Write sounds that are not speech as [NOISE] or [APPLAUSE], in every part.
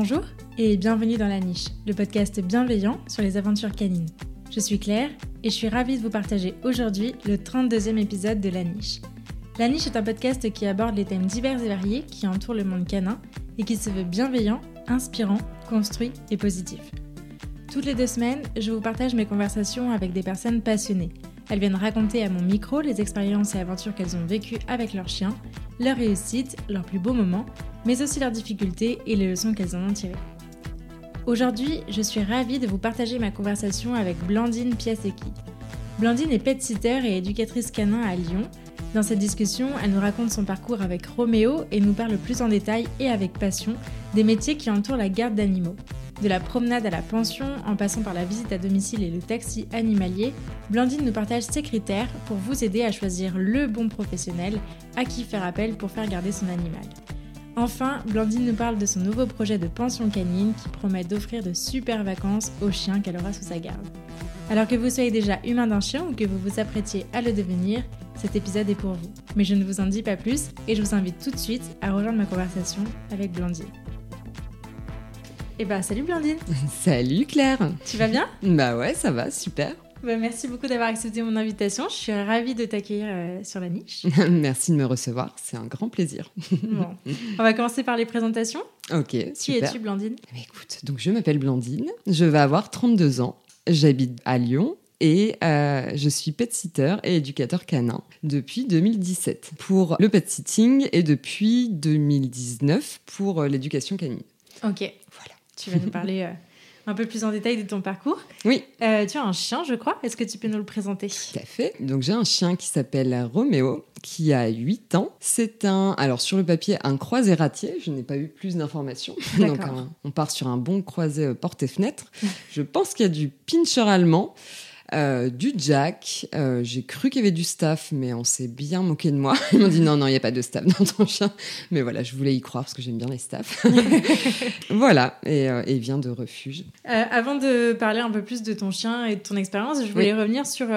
Bonjour et bienvenue dans La Niche, le podcast bienveillant sur les aventures canines. Je suis Claire et je suis ravie de vous partager aujourd'hui le 32e épisode de La Niche. La Niche est un podcast qui aborde les thèmes divers et variés qui entourent le monde canin et qui se veut bienveillant, inspirant, construit et positif. Toutes les deux semaines, je vous partage mes conversations avec des personnes passionnées. Elles viennent raconter à mon micro les expériences et aventures qu'elles ont vécues avec leurs chiens, leurs réussites, leurs plus beaux moments, mais aussi leurs difficultés et les leçons qu'elles en ont tirées. Aujourd'hui, je suis ravie de vous partager ma conversation avec Blandine Piasecki. Blandine est pet sitter et éducatrice canin à Lyon. Dans cette discussion, elle nous raconte son parcours avec Roméo et nous parle plus en détail et avec passion des métiers qui entourent la garde d'animaux. De la promenade à la pension, en passant par la visite à domicile et le taxi animalier, Blandine nous partage ses critères pour vous aider à choisir le bon professionnel à qui faire appel pour faire garder son animal. Enfin, Blandine nous parle de son nouveau projet de pension canine qui promet d'offrir de super vacances aux chiens qu'elle aura sous sa garde. Alors que vous soyez déjà humain d'un chien ou que vous vous apprêtiez à le devenir, cet épisode est pour vous. Mais je ne vous en dis pas plus et je vous invite tout de suite à rejoindre ma conversation avec Blandine. Eh bah salut Blandine [LAUGHS] Salut Claire Tu vas bien? Bah ouais, ça va, super Merci beaucoup d'avoir accepté mon invitation. Je suis ravie de t'accueillir euh, sur la niche. [LAUGHS] merci de me recevoir, c'est un grand plaisir. bon. [LAUGHS] On va commencer par les présentations. Ok, super. Qui es-tu Blandine eh Écoute, donc je m'appelle Blandine, je vais avoir 32 ans, j'habite à Lyon et euh, je suis pet sitter et éducateur canin depuis 2017 pour le pet sitting et depuis 2019 pour euh, l'éducation canine. Ok. Voilà. Tu vas nous [LAUGHS] parler euh, un peu plus en détail de ton parcours. Oui. Euh, tu as un chien, je crois. Est-ce que tu peux nous le présenter? Tout à fait. Donc j'ai un chien qui s'appelle Roméo, qui a 8 ans. C'est un, alors sur le papier, un croisé ratier. Je n'ai pas eu plus d'informations. [LAUGHS] Donc on part sur un bon croisé euh, porte-fenêtre. je pense qu'il y a du pincher allemand. Euh, du Jack. Euh, j'ai cru qu'il y avait du staff, mais on s'est bien moqué de moi. [LAUGHS] Ils m'ont dit non, non, il n'y a pas de staff dans ton chien. Mais voilà, je voulais y croire parce que j'aime bien les staffs. [LAUGHS] voilà, et, euh, et, il vient de refuge. avant de parler un peu plus de ton chien et de ton expérience, je voulais revenir sur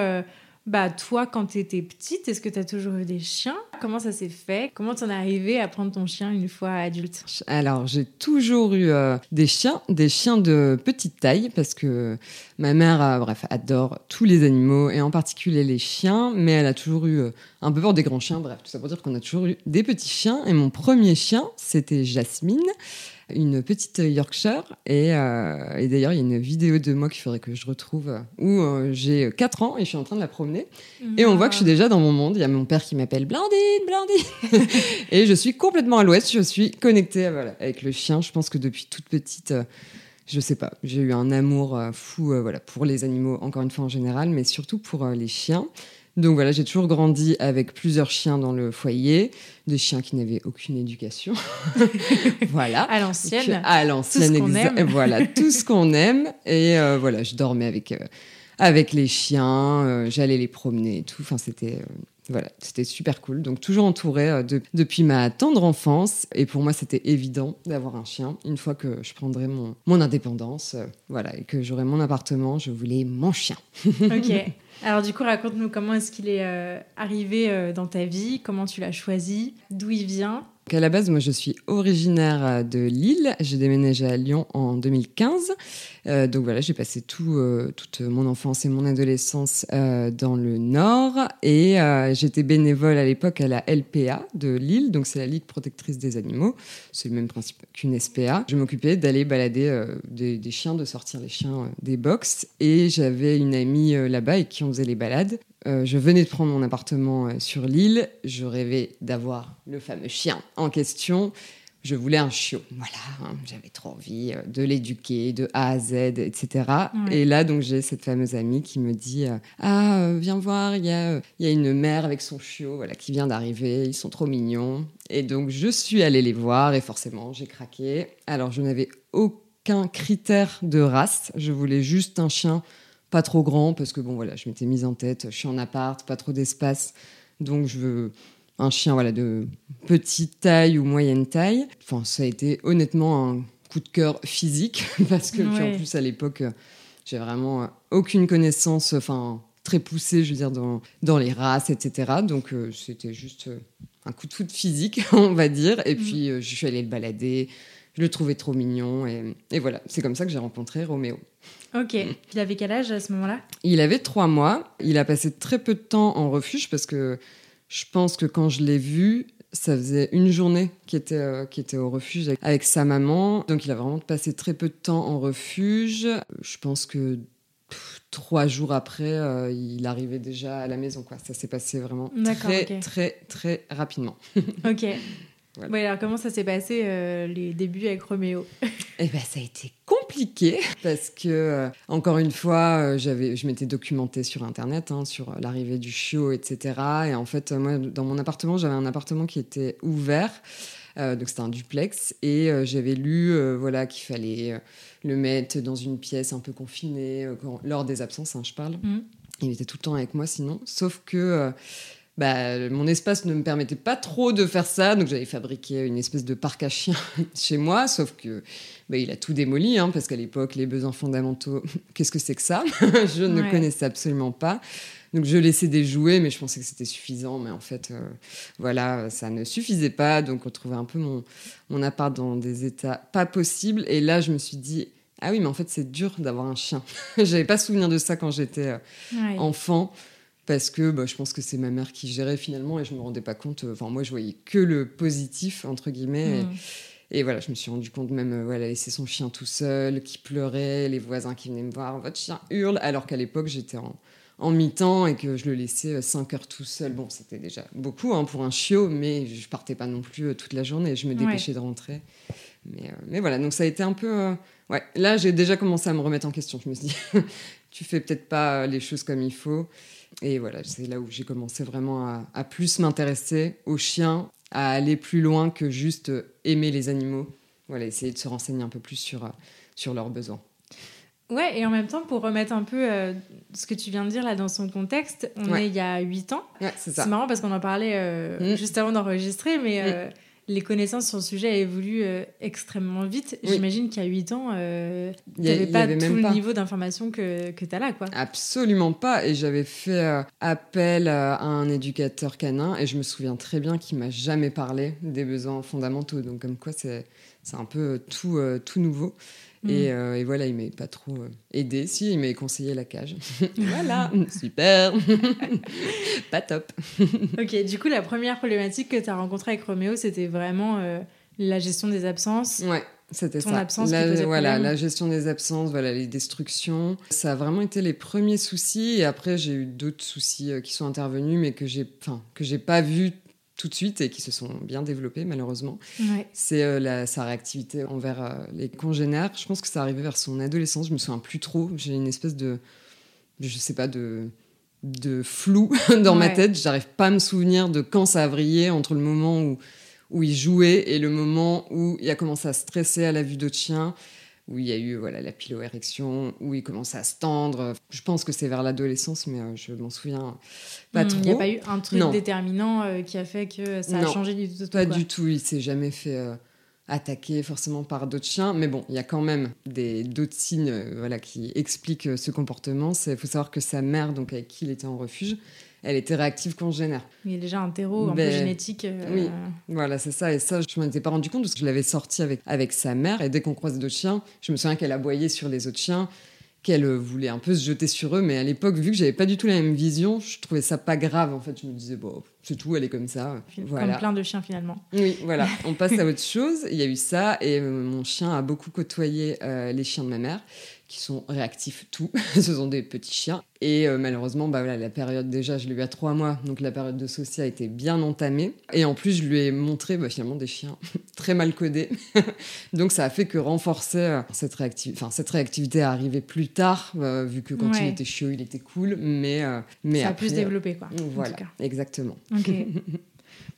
bah, toi, quand tu étais petite, est-ce que tu as toujours eu des chiens? Comment ça s'est fait? Comment tu en es arrivée à prendre ton chien une fois adulte? Alors, j'ai toujours eu euh, des chiens, des chiens de petite taille, parce que ma mère, bref, adore tous les animaux, et en particulier les chiens, mais elle a toujours eu euh, un peu peur des grands chiens. Bref, tout ça pour dire qu'on a toujours eu des petits chiens. Et mon premier chien, c'était Jasmine une petite Yorkshire. Et, euh, d'ailleurs, il y a une vidéo de moi qu'il faudrait que je retrouve où euh, j'ai 4 ans et je suis en train de la promener. Et on voit que je suis déjà dans mon monde. Il y a mon père qui m'appelle Blandine, Blandine. [LAUGHS] et je suis complètement à l'ouest. Je suis connectée avec le chien. Je pense que depuis toute petite. Euh, je sais pas, j'ai eu un amour fou voilà, pour les animaux, encore une fois en général, mais surtout pour les chiens. Donc voilà, j'ai toujours grandi avec plusieurs chiens dans le foyer, des chiens qui n'avaient aucune éducation. [LAUGHS] voilà. À l'ancienne. À l'ancienne, Voilà, tout ce qu'on aime. Et euh, voilà, je dormais avec, euh, avec les chiens, euh, j'allais les promener et tout. Enfin, c'était. voilà, c'était super cool. Donc toujours entourée depuis ma tendre enfance. Et pour moi, c'était évident d'avoir un chien. Une fois que je prendrais mon, mon indépendance, voilà, et que j'aurais mon appartement, je voulais mon chien. [LAUGHS] ok. Alors du coup, raconte-nous comment est-ce qu'il est, euh, arrivé euh, dans ta vie, comment tu l'as choisi, d'où il vient? À la base, moi, je suis originaire euh, de Lille. J'ai déménagé à Lyon en 2015. Euh, donc voilà, j'ai passé tout, euh, toute mon enfance et mon adolescence dans le Nord. Et j'étais bénévole à l'époque à la LPA de Lille. Donc c'est la Ligue protectrice des animaux. C'est le même principe qu'une SPA. Je m'occupais d'aller balader des, chiens, de sortir les chiens des box. Et j'avais une amie là-bas avec qui on faisait les balades. Euh, je venais de prendre mon appartement euh, sur l'île. Je rêvais d'avoir le fameux chien en question. Je voulais un chiot. Voilà, hein, j'avais trop envie euh, de l'éduquer de A à Z, etc. Et là, donc, j'ai cette fameuse amie qui me dit Ah, viens voir, il y a, y a une mère avec son chiot voilà, qui vient d'arriver. Ils sont trop mignons. Et donc, je suis allée les voir et forcément, j'ai craqué. Alors, je n'avais aucun critère de race. Je voulais juste un chien pas trop grand parce que bon voilà, je m'étais mise en tête, je suis en appart, pas trop d'espace, donc je veux un chien voilà de petite taille ou moyenne taille. Enfin, ça a été honnêtement un coup de cœur physique [LAUGHS] parce que en plus à l'époque, j'ai vraiment aucune connaissance, enfin très poussée, je veux dire dans dans les races, etc. Donc euh, c'était juste un coup de foot physique, [LAUGHS] on va dire. Et mm. puis euh, je suis allée le balader je le trouvais trop mignon. Et, et voilà, c'est comme ça que j'ai rencontré Roméo. Ok. Il avait quel âge à ce moment-là? Il avait trois mois. Il a passé très peu de temps en refuge parce que je pense que quand je l'ai vu, ça faisait une journée qu'il était, euh, était au refuge avec, avec sa maman. Donc il a vraiment passé très peu de temps en refuge. Je pense que pff, trois jours après, euh, il arrivait déjà à la maison. Quoi. Ça s'est passé vraiment très, très, très rapidement. [LAUGHS] Ok. Voilà. Ouais, alors comment ça s'est passé euh, les débuts avec Roméo? Eh ben, ça a été compliqué parce que, euh, encore une fois, euh, j'avais, je m'étais documentée sur Internet, hein, sur l'arrivée du chiot, etc. Et en fait, moi, dans mon appartement, j'avais un appartement qui était ouvert. Donc c'était un duplex et j'avais lu voilà qu'il fallait le mettre dans une pièce un peu confinée quand- lors des absences hein, je parle Mhm. il était tout le temps avec moi sinon sauf que bah, mon espace ne me permettait pas trop de faire ça, donc j'avais fabriqué une espèce de parc à chiens [LAUGHS] chez moi, sauf que bah, il a tout démoli, hein, parce qu'à l'époque, les besoins fondamentaux, [LAUGHS] qu'est-ce que c'est que ça? [LAUGHS] Je ne Ouais. connaissais absolument pas. Donc je laissais des jouets, mais je pensais que c'était suffisant, mais en fait, euh, voilà, ça ne suffisait pas, donc on trouvait un peu mon, mon appart dans des états pas possibles, et là je me suis dit, ah oui, mais en fait c'est dur d'avoir un chien. J'avais pas souvenir de ça quand j'étais euh, Ouais. enfant parce que bah, je pense que c'est ma mère qui gérait finalement et je me rendais pas compte. euh, Enfin, moi, je voyais que le positif entre guillemets. Mhm. Et, et voilà, je me suis rendu compte même, euh, voilà, laisser son chien tout seul, qui pleurait, les voisins qui venaient me voir, votre chien hurle, alors qu'à l'époque j'étais en, en mi-temps et que je le laissais 5 heures tout seul. Bon, c'était déjà beaucoup hein, pour un chiot, mais je partais pas non plus euh, toute la journée. Je me Ouais. dépêchais de rentrer. Mais, euh, mais voilà, donc ça a été un peu. euh, ouais, là j'ai déjà commencé à me remettre en question. Je me suis dit, [LAUGHS] tu fais peut-être pas les choses comme il faut. Et voilà, c'est là où j'ai commencé vraiment à, à plus m'intéresser aux chiens, à aller plus loin que juste aimer les animaux. Voilà, essayer de se renseigner un peu plus sur, euh, sur leurs besoins. Ouais, et en même temps, pour remettre un peu euh, ce que tu viens de dire là dans son contexte, on Ouais. est il y a 8 ans. Ouais, c'est marrant parce qu'on en parlait euh, Mm. juste avant d'enregistrer, mais euh, les connaissances sur le sujet évoluent euh, extrêmement vite. Oui. J'imagine qu'il y a 8 ans, euh, Il tu n'avais pas avait tout le pas. niveau d'information que, que tu as là, quoi. Absolument pas. Et j'avais fait euh, appel euh, à un éducateur canin et je me souviens très bien qu'il m'a jamais parlé des besoins fondamentaux. Donc comme quoi c'est c'est un peu tout euh, tout nouveau. Et, Mm. euh, et voilà, il m'avait pas trop euh, aidé. Si, il m'avait conseillé la cage. [LAUGHS] voilà, [LAUGHS] super. [LAUGHS] pas top. Ok, du coup, la première problématique que tu as rencontrée avec Roméo, c'était vraiment euh, la gestion des absences. Ouais. C'était Ton ça. absence La- voilà, la gestion des absences, voilà, les destructions. Ça a vraiment été les premiers soucis. Et après, j'ai eu d'autres soucis qui sont intervenus, mais que j'ai, enfin, que j'ai pas vus tout de suite et qui se sont bien développés, malheureusement. Ouais. C'est euh, sa réactivité envers euh, les congénères. Je pense que ça arrivait vers son adolescence. Je me souviens plus trop. J'ai une espèce de, je sais pas, de de flou [LAUGHS] dans ma tête. J'arrive pas à me souvenir de quand ça a vrillé entre le moment où où il jouait et le moment où il a commencé à stresser à la vue d'autres chiens, où il y a eu voilà la piloérection, où il commençait à se tendre. Je pense que c'est vers l'adolescence, mais euh, je m'en souviens pas Mm, trop. Il n'y a pas eu un truc Non. déterminant euh, qui a fait que ça a Non. changé du tout. Pas quoi. du tout, il s'est jamais fait euh, attaquer forcément par d'autres chiens, mais bon, il y a quand même des d'autres signes euh, voilà qui expliquent ce comportement. Il faut savoir que sa mère, donc avec qui il était en refuge, elle était réactive congénère. Il y a déjà un terreau un peu Ben, génétique. euh, oui. Voilà, c'est ça. Et ça, je m'en étais pas rendu compte parce que je l'avais sorti avec, avec sa mère. Et dès qu'on croisait d'autres chiens, je me souviens qu'elle aboyait sur les autres chiens, qu'elle euh, voulait un peu se jeter sur eux. Mais à l'époque, vu que j'avais pas du tout la même vision, je trouvais ça pas grave. En fait, je me disais, bon, c'est tout, elle est comme ça. Comme Voilà. plein de chiens finalement. Oui, voilà, [LAUGHS] on passe à autre chose. Il y a eu ça, et euh, mon chien a beaucoup côtoyé euh, les chiens de ma mère, qui sont réactifs tout. [LAUGHS] Ce sont des petits chiens. Et euh, malheureusement, bah voilà, la période déjà, je l'ai eu à trois mois, donc la période de socia a été bien entamée. Et en plus, je lui ai montré bah, finalement des chiens [LAUGHS] très mal codés. [LAUGHS] donc ça a fait que renforcer euh, cette, réacti- enfin, cette réactivité est arrivée plus tard, euh, vu que quand il était chiot, il était cool. Mais, euh, mais ça a après, plus développé quoi. en Voilà, tout cas. exactement. Ok.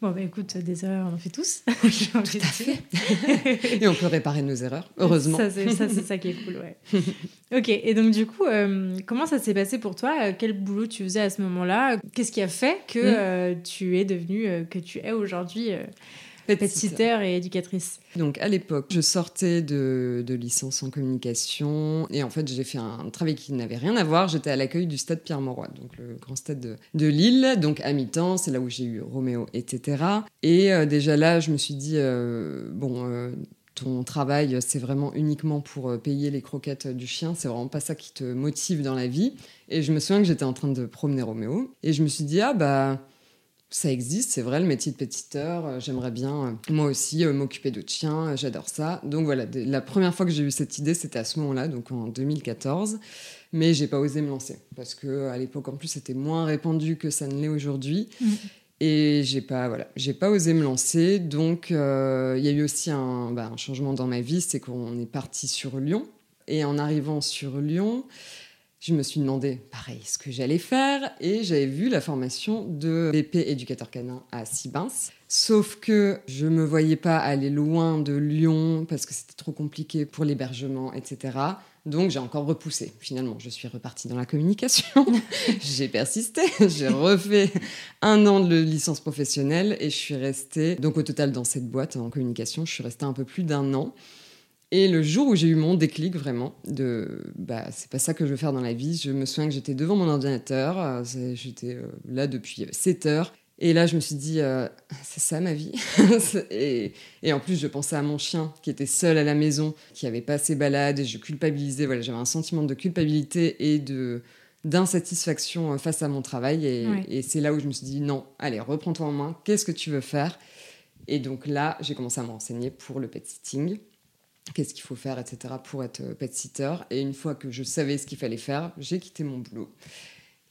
Bon, bah écoute, des erreurs, on en fait tous. [LAUGHS] J'ai envie de dire. [LAUGHS] Et on peut réparer nos erreurs, heureusement. Ça, c'est ça, qui est cool, ouais. [LAUGHS] ok, et donc du coup, euh, comment ça s'est passé pour toi? Euh, Quel boulot tu faisais à ce moment-là? Qu'est-ce qui a fait que Mm. euh, tu es devenue, euh, que tu es aujourd'hui euh, Pet pet sitter. sitter et éducatrice Donc à l'époque, je sortais de, de licence en communication et en fait j'ai fait un travail qui n'avait rien à voir. J'étais à l'accueil du stade Pierre-Mauroy, donc le grand stade de, de Lille, donc à mi-temps, c'est là où j'ai eu Roméo, etc. Et euh, déjà là, je me suis dit, euh, bon, euh, ton travail, c'est vraiment uniquement pour payer les croquettes du chien. C'est vraiment pas ça qui te motive dans la vie. Et je me souviens que j'étais en train de promener Roméo et je me suis dit ah bah ça existe, c'est vrai, le métier de pétiteur. Euh, j'aimerais bien, euh, moi aussi, euh, m'occuper de chiens. J'adore ça. Donc voilà, la première fois que j'ai eu cette idée, c'était à ce moment-là, donc en 2014. Mais j'ai pas osé me lancer parce que à l'époque, en plus, c'était moins répandu que ça ne l'est aujourd'hui. Mm. Et j'ai pas, voilà, j'ai pas osé me lancer. Donc il y a eu aussi un, bah, un changement dans ma vie, c'est qu'on est parti sur Lyon. Et en arrivant sur Lyon, je me suis demandé, pareil, ce que j'allais faire et j'avais vu la formation de BP éducateur canin à Sibins. Sauf que je me voyais pas aller loin de Lyon parce que c'était trop compliqué pour l'hébergement, etc. Donc j'ai encore repoussé. Finalement, je suis repartie dans la communication. [LAUGHS] j'ai persisté. J'ai refait un an de licence professionnelle et je suis restée. Donc au total dans cette boîte en communication, je suis restée un peu plus d'un an. Et le jour où j'ai eu mon déclic vraiment de bah c'est pas ça que je veux faire dans la vie, je me souviens que j'étais devant mon ordinateur, euh, j'étais euh, là depuis 7 heures. Et là je me suis dit euh, c'est ça ma vie. [LAUGHS] et, et, en plus je pensais à mon chien qui était seul à la maison, qui avait pas ses balades et je culpabilisais, voilà, j'avais un sentiment de culpabilité et de d'insatisfaction face à mon travail. Et, et c'est là où je me suis dit non, allez, reprends-toi en main, qu'est-ce que tu veux faire? Et donc là, j'ai commencé à me renseigner pour le pet sitting qu'est-ce qu'il faut faire, etc., pour être euh, pet sitter. Et une fois que je savais ce qu'il fallait faire, j'ai quitté mon boulot.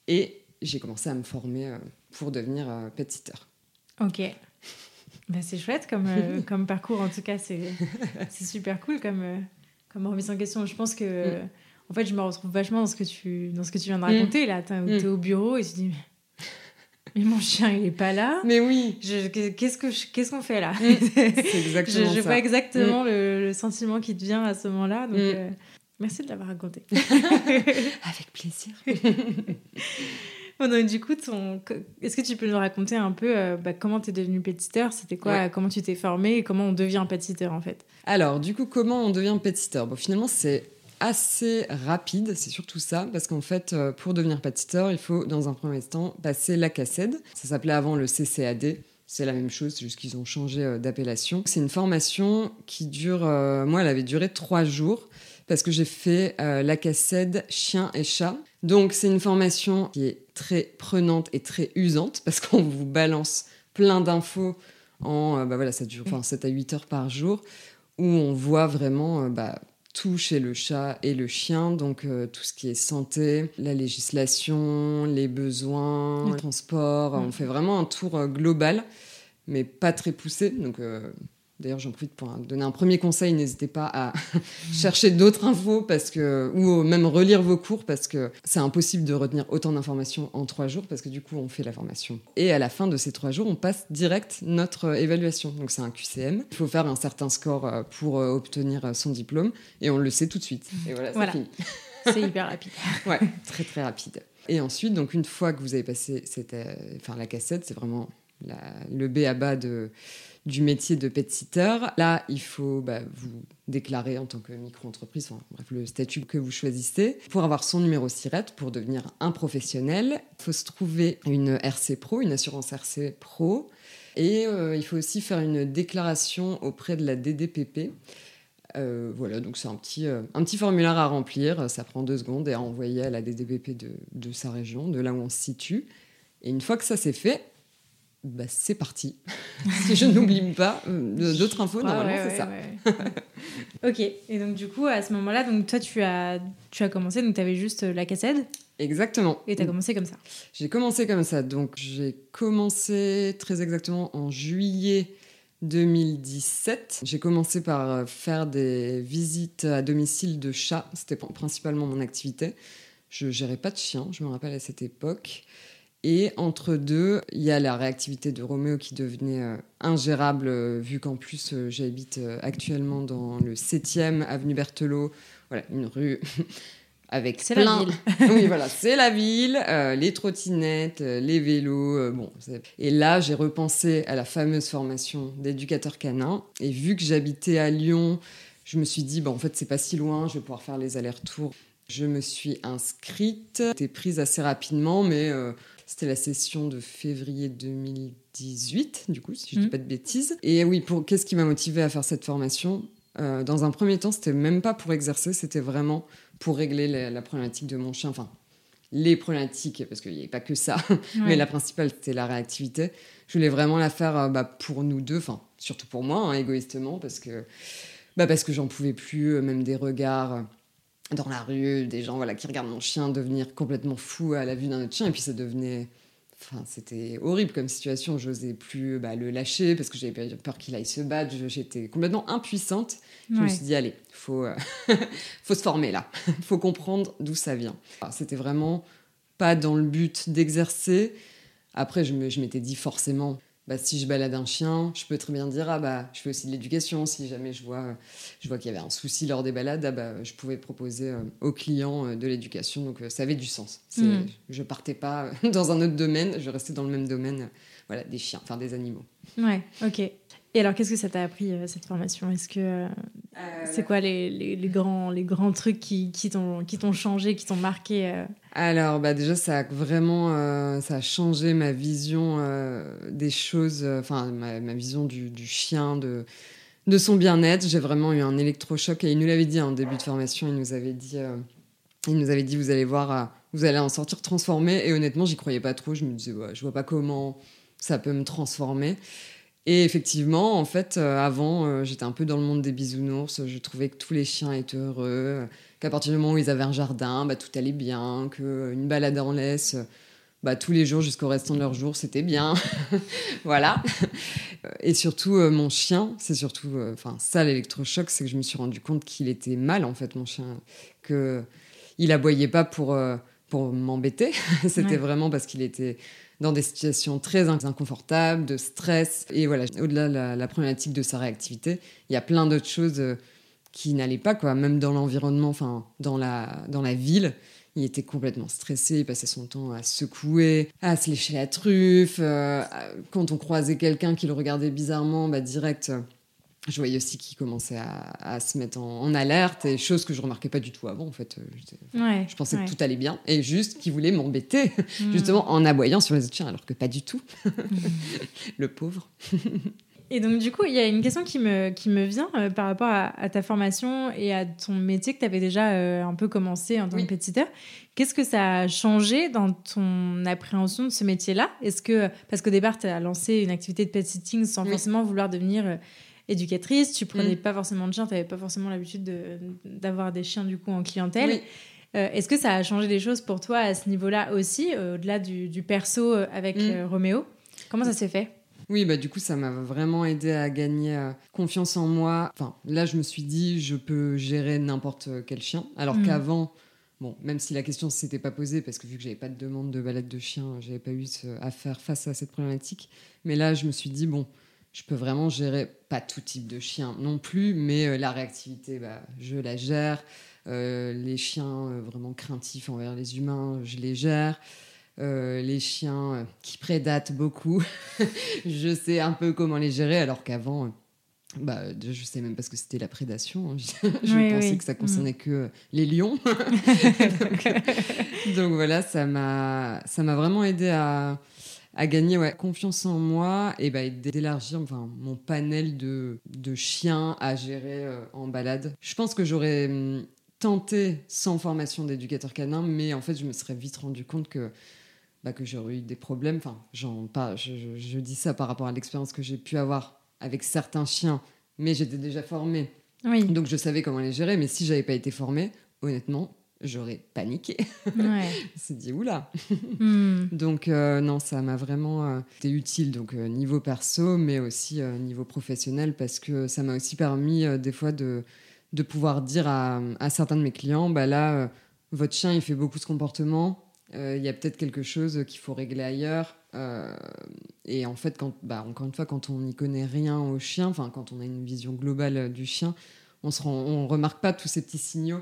Et j'ai commencé à me former euh, pour devenir euh, pet sitter. Ok. [LAUGHS] Bah, c'est chouette comme, [LAUGHS] comme parcours, en tout cas, c'est super cool comme, comme remise en question. Je pense que, mm. en fait, je me retrouve vachement dans ce que tu, dans ce que tu viens de raconter. Là, tu es, mm. au bureau et tu te dis, mais [LAUGHS] mon chien, il est pas là. Mais oui. Qu'est-ce que qu'est-ce qu'on fait là? Mm. C'est exactement [LAUGHS] je, je vois exactement mm. le, sentiment qui te vient à ce moment-là. Donc, mm. euh, merci de l'avoir raconté. [LAUGHS] Avec plaisir. bon, donc, du coup, ton... est-ce que tu peux nous raconter un peu euh, bah, comment tu es devenu pétiteur? C'était quoi Comment tu t'es formé et comment on devient pétiteur en fait? Alors, du coup, comment on devient pétiteur? Bon, finalement, c'est assez rapide, c'est surtout ça, parce qu'en fait, euh, pour devenir pâtisseur, il faut dans un premier temps passer la cassette. Ça s'appelait avant le CCAD. C'est la même chose, c'est juste qu'ils ont changé euh, d'appellation. C'est une formation qui dure, euh, moi, elle avait duré trois jours parce que j'ai fait la cassette chien et chat. Donc c'est une formation qui est très prenante et très usante parce qu'on vous balance plein d'infos en, bah voilà, ça dure enfin, 7 à 8 heures par jour où on voit vraiment bah, tout chez le chat et le chien, donc euh, tout ce qui est santé, la législation, les besoins, le transport. On fait vraiment un tour euh, global, mais pas très poussé. Donc euh, D'ailleurs, j'en profite pour donner un premier conseil. N'hésitez pas à [LAUGHS] chercher d'autres infos parce que, ou même relire vos cours parce que c'est impossible de retenir autant d'informations en trois jours parce que du coup, on fait la formation. Et à la fin de ces trois jours, on passe direct notre évaluation. Donc, c'est un QCM. Il faut faire un certain score euh, pour euh, obtenir son diplôme et on le sait tout de suite. Et voilà, c'est fini. [LAUGHS] C'est hyper rapide. [LAUGHS] ouais, très très rapide. Et ensuite, donc une fois que vous avez passé cette, euh, enfin, la cassette, c'est vraiment le B à bas de du métier de pet sitter. Là, il faut bah, vous déclarer en tant que micro-entreprise, bref, le statut que vous choisissez. Pour avoir son numéro SIRET, pour devenir un professionnel, il faut se trouver une RC Pro, une assurance RC Pro. Et euh, il faut aussi faire une déclaration auprès de la DDPP. Euh, voilà, donc c'est un petit, euh, un petit formulaire à remplir. Ça prend deux secondes et à envoyer à la DDPP de, de sa région, de là où on se situe. Et une fois que ça c'est fait, bah, c'est parti. [LAUGHS] si je n'oublie pas euh, d'autres infos, normalement, c'est ça. [LAUGHS] ok, et donc du coup, à ce moment-là, donc toi, tu as, tu as commencé, donc tu avais juste euh, la cassette Exactement. Et tu as commencé comme ça J'ai commencé comme ça. Donc j'ai commencé très exactement en juillet 2017. J'ai commencé par euh, faire des visites à domicile de chats. C'était principalement mon activité. Je gérais pas de chiens, je me rappelle à cette époque. Et entre deux, il y a la réactivité de Roméo qui devenait euh, ingérable, euh, vu qu'en plus euh, j'habite actuellement dans le 7e avenue Berthelot, voilà, une rue [LAUGHS] avec c'est la ville. [LAUGHS] oui, voilà, c'est la ville, les trottinettes, les vélos, bon. Et là, j'ai repensé à la fameuse formation d'éducateur canin. Et vu que j'habitais à Lyon, je me suis dit, bon, en fait, c'est pas si loin, je vais pouvoir faire les allers-retours. Je me suis inscrite, j'étais prise assez rapidement, mais c'était la session de février 2018, du coup, si je ne dis mmh. pas de bêtises. Et oui, pour qu'est-ce qui m'a motivée à faire cette formation? Euh, dans un premier temps, c'était même pas pour exercer, c'était vraiment pour régler la, la problématique de mon chien. Enfin, les problématiques, parce qu'il n'y avait pas que ça, [LAUGHS] mais la principale, c'était la réactivité. Je voulais vraiment la faire euh, bah, pour nous deux, enfin, surtout pour moi, hein, égoïstement, parce que, bah, parce que j'en pouvais plus, euh, même des regards dans la rue, des gens voilà, qui regardent mon chien devenir complètement fou à la vue d'un autre chien, et puis ça devenait. Enfin, c'était horrible comme situation. J'osais plus bah, le lâcher parce que j'avais peur qu'il aille se battre. J'étais complètement impuissante. Je me suis dit, allez, faut, euh, [LAUGHS] faut se former là. [LAUGHS] faut comprendre d'où ça vient. C'était vraiment pas dans le but d'exercer. Après, je m'étais dit forcément, bah, si je balade un chien, je peux très bien dire, ah bah, je fais aussi de l'éducation. Si jamais je vois, je vois qu'il y avait un souci lors des balades, ah bah, je pouvais proposer euh, aux clients euh, de l'éducation. Donc, euh, ça avait du sens. C'est- Mm. Je partais pas [LAUGHS] dans un autre domaine, je restais dans le même domaine, voilà, des chiens, enfin des animaux. Ouais, ok. Et alors, qu'est-ce que ça t'a appris, euh, cette formation? Est-ce que euh, c'est quoi les, les, les grands, les grands trucs qui, qui t'ont qui t'ont changé, qui t'ont marqué euh? Alors, bah déjà, ça a vraiment euh, ça a changé ma vision euh, des choses, euh, enfin, ma, ma vision du, du chien, de, de son bien-être. J'ai vraiment eu un électrochoc et il nous l'avait dit en début de formation. Il nous avait dit, euh, il nous avait dit vous allez voir, euh, vous allez en sortir transformé. Et honnêtement, j'y croyais pas trop. Je me disais, ouais, je vois pas comment ça peut me transformer. Et effectivement, en fait, euh, avant, euh, j'étais un peu dans le monde des bisounours. Je trouvais que tous les chiens étaient heureux, qu'à partir du moment où ils avaient un jardin, bah, tout allait bien, qu'une balade en laisse, euh, bah, tous les jours jusqu'au restant de leur jour, c'était bien. [LAUGHS] voilà. Et surtout, euh, mon chien, c'est surtout, euh, ça l'électrochoc, c'est que je me suis rendu compte qu'il était mal, en fait, mon chien. Que il aboyait pas pour, euh, pour m'embêter. [LAUGHS] c'était Ouais. vraiment parce qu'il était dans des situations très in- inconfortables, de stress. Et voilà, au-delà de la, problématique de sa réactivité, il y a plein d'autres choses euh, qui n'allaient pas, quoi. Même dans l'environnement, enfin, dans la, dans la ville, il était complètement stressé, il passait son temps à se secouer, à se lécher la truffe. euh, quand on croisait quelqu'un qui le regardait bizarrement, bah, direct, euh, je voyais aussi qu'il commençait à, à se mettre en, en alerte, et chose que je remarquais pas du tout avant, en fait. Euh, Ouais. Je pensais ouais. que tout allait bien, et juste qu'il voulait m'embêter, Mm. justement en aboyant sur les autres chiens, alors que pas du tout. [LAUGHS] Le pauvre. Et donc, du coup, il y a une question qui me, qui me vient euh, par rapport à, à ta formation et à ton métier que tu avais déjà euh, un peu commencé en tant Oui. que pétiteur. Qu'est-ce que ça a changé dans ton appréhension de ce métier-là? Est-ce que, parce qu'au départ, tu as lancé une activité de pet sitting sans Oui. forcément vouloir devenir éducatrice, tu prenais Mm. pas forcément de chiens, tu n'avais pas forcément l'habitude de- d'avoir des chiens du coup en clientèle. Oui. Euh, Est-ce que ça a changé des choses pour toi à ce niveau-là aussi, au-delà du, du perso euh, avec Mm. euh, Roméo? Comment ça s'est fait? Oui, bah du coup, ça m'a vraiment aidé à gagner euh, confiance en moi. Enfin, là, je me suis dit, je peux gérer n'importe quel chien. Alors Mhm. qu'avant, bon, même si la question ne s'était pas posée, parce que vu que j'avais pas de demande de balade de chien, j'avais pas eu ce- à faire face à cette problématique. Mais là, je me suis dit, bon, je peux vraiment gérer, pas tout type de chien non plus, mais euh, la réactivité, bah, je la gère. Euh, les chiens euh, vraiment craintifs envers les humains, je les gère. Euh, les chiens qui prédatent beaucoup, [LAUGHS] je sais un peu comment les gérer, alors qu'avant, bah, je sais même pas ce que c'était la prédation. hein. [LAUGHS] je Oui, pensais oui. que ça concernait que euh, les lions. [LAUGHS] donc, donc voilà, ça m'a, ça m'a vraiment aidé à, à gagner ouais, confiance en moi et bah, d'élargir enfin, mon panel de, de chiens à gérer euh, en balade. Je pense que j'aurais hum, tenté sans formation d'éducateur canin, mais en fait, je me serais vite rendu compte que bah, que j'aurais eu des problèmes. Enfin, j'en pas, je, je- je dis ça par rapport à l'expérience que j'ai pu avoir avec certains chiens, mais j'étais déjà formée, Oui, donc je savais comment les gérer. Mais si j'avais pas été formée, honnêtement, j'aurais paniqué. ouais. Je me suis dit oula. Hmm. Donc euh, non, ça m'a vraiment euh, été utile, donc euh, niveau perso, mais aussi niveau professionnel, parce que ça m'a aussi permis des fois de, de pouvoir dire à, à certains de mes clients, bah là, votre chien, il fait beaucoup ce comportement, il y a peut-être quelque chose qu'il faut régler ailleurs. Et en fait, quand, bah, encore une fois, quand on n'y connaît rien au chien, enfin quand on a une vision globale du chien, on ne on remarque pas tous ces petits signaux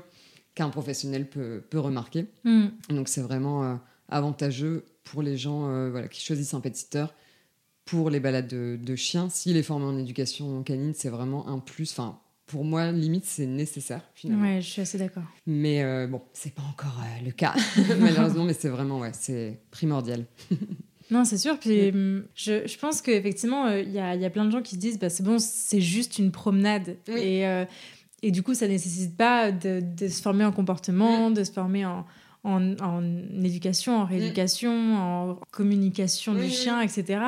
qu'un professionnel peut, peut remarquer. Hmm. Donc c'est vraiment euh, avantageux pour les gens euh, voilà, qui choisissent un pet sitter pour les balades de, de chiens. S'il est formé en éducation canine, c'est vraiment un plus. Enfin, pour moi, limite, c'est nécessaire finalement. Ouais, je suis assez d'accord. Mais euh, bon, c'est pas encore euh, le cas, [LAUGHS] malheureusement, mais c'est vraiment, ouais, c'est primordial. [LAUGHS] Non, c'est sûr. Puis hum, je, je pense qu'effectivement, il y, a, y a plein de gens qui se disent bah, c'est bon, c'est juste une promenade. Et, et du coup, ça nécessite pas de, de se former en comportement, de se former en, en, en éducation, en rééducation, en communication du chien, etc.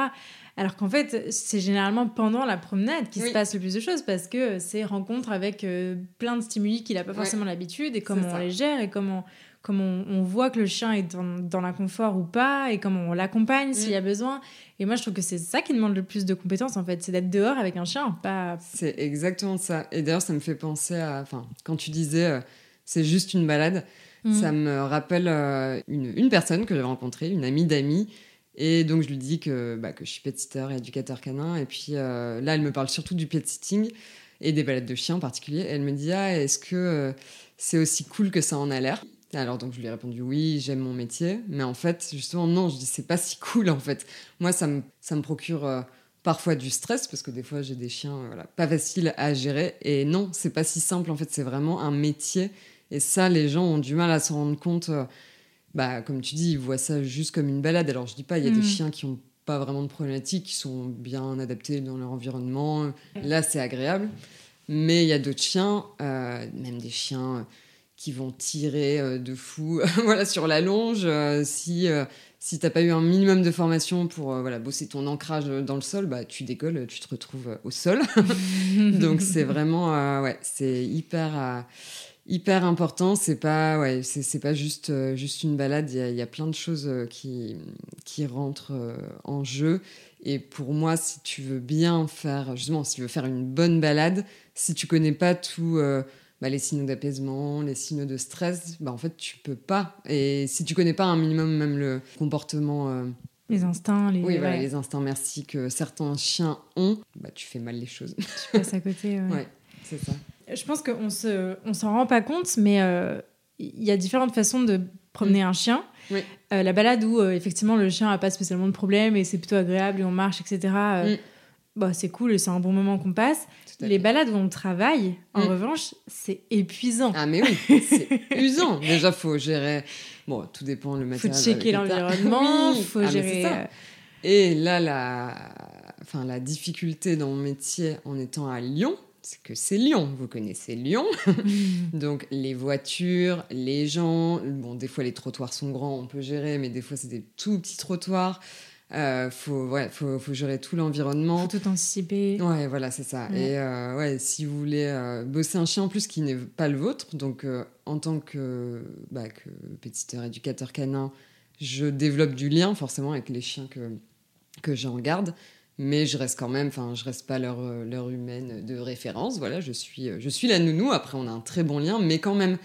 Alors qu'en fait, c'est généralement pendant la promenade qu'il se passe le plus de choses parce que c'est rencontre avec euh, plein de stimuli qu'il n'a pas forcément l'habitude et comment on les gère et comment, comment on, voit que le chien est dans, dans l'inconfort ou pas et comment on l'accompagne s'il y a mm. besoin. Et moi, je trouve que c'est ça qui demande le plus de compétences en fait, c'est d'être dehors avec un chien, pas. C'est exactement ça. Et d'ailleurs, ça me fait penser à. Enfin, quand tu disais euh, c'est juste une balade. Mm. Ça me rappelle euh, une, une, personne que j'avais rencontrée, une amie d'amis, et donc, je lui dis que, bah, que je suis pet sitter et éducateur canin. Et puis euh, là, elle me parle surtout du pet sitting et des balades de chiens en particulier. elle me dit Ah, est-ce que euh, c'est aussi cool que ça en a l'air? Alors donc je lui ai répondu oui, j'aime mon métier, mais en fait justement non, je dis c'est pas si cool en fait. Moi ça me, ça me procure euh, parfois du stress parce que des fois j'ai des chiens voilà, pas faciles à gérer et non, c'est pas si simple en fait, c'est vraiment un métier et ça les gens ont du mal à s'en rendre compte bah, comme tu dis, ils voient ça juste comme une balade. Alors, je dis pas, il y a des mm. chiens qui ont pas vraiment de problématiques, qui sont bien adaptés dans leur environnement. Là, c'est agréable. Mais il y a d'autres chiens, euh, même des chiens qui vont tirer euh, de fou [LAUGHS] voilà, sur la longe. Euh, si si t'as pas eu un minimum de formation pour voilà, bosser ton ancrage dans le sol, bah, tu décolles, tu te retrouves au sol. [LAUGHS] Donc, c'est vraiment... ouais, c'est hyper hyper important. C'est pas, ouais, c'est pas juste, euh, juste une balade. Il y, a, plein de choses euh, qui, qui rentrent euh, en jeu. Et pour moi, si tu veux bien faire, justement, si tu veux faire une bonne balade, si tu connais pas tous bah, les signaux d'apaisement, les signaux de stress, bah, en fait, tu peux pas. Et si tu connais pas un minimum même le comportement. les instincts, les... Oui, voilà, les instincts merci que certains chiens ont, bah, tu fais mal les choses. Tu passes à côté, ouais c'est ça je pense qu'on se, on s'en rend pas compte, mais euh, il y a différentes façons de promener mm. un chien. Euh, la balade où euh, effectivement le chien a pas spécialement de problème et c'est plutôt agréable et on marche, etc. Mm. Bah, c'est cool et c'est un bon moment qu'on passe. Les balades où on travaille, en mm. revanche, c'est épuisant. Ah mais oui, c'est [LAUGHS] usant. Déjà, faut gérer. Bon, tout dépend le matériel. Faut checker l'environnement, [LAUGHS] faut ah, gérer. Et là, la, enfin, la difficulté dans mon métier en étant à Lyon, c'est que c'est Lyon. Vous connaissez Lyon. [LAUGHS] Donc les voitures, les gens, bon, des fois les trottoirs sont grands, on peut gérer, mais des fois c'est des tout petits trottoirs. Euh, faut, ouais, faut, faut, gérer tout l'environnement. Faut tout anticiper. Ouais, voilà, c'est ça. Et euh, ouais, si vous voulez euh, bosser un chien en plus qui n'est pas le vôtre, donc euh, en tant que, bah, que petit éducateur canin, je développe du lien forcément avec les chiens que, que j'en garde mais je reste quand même, enfin, je reste pas leur, leur humaine de référence. Voilà, je suis, je suis la nounou. Après, on a un très bon lien, mais quand même,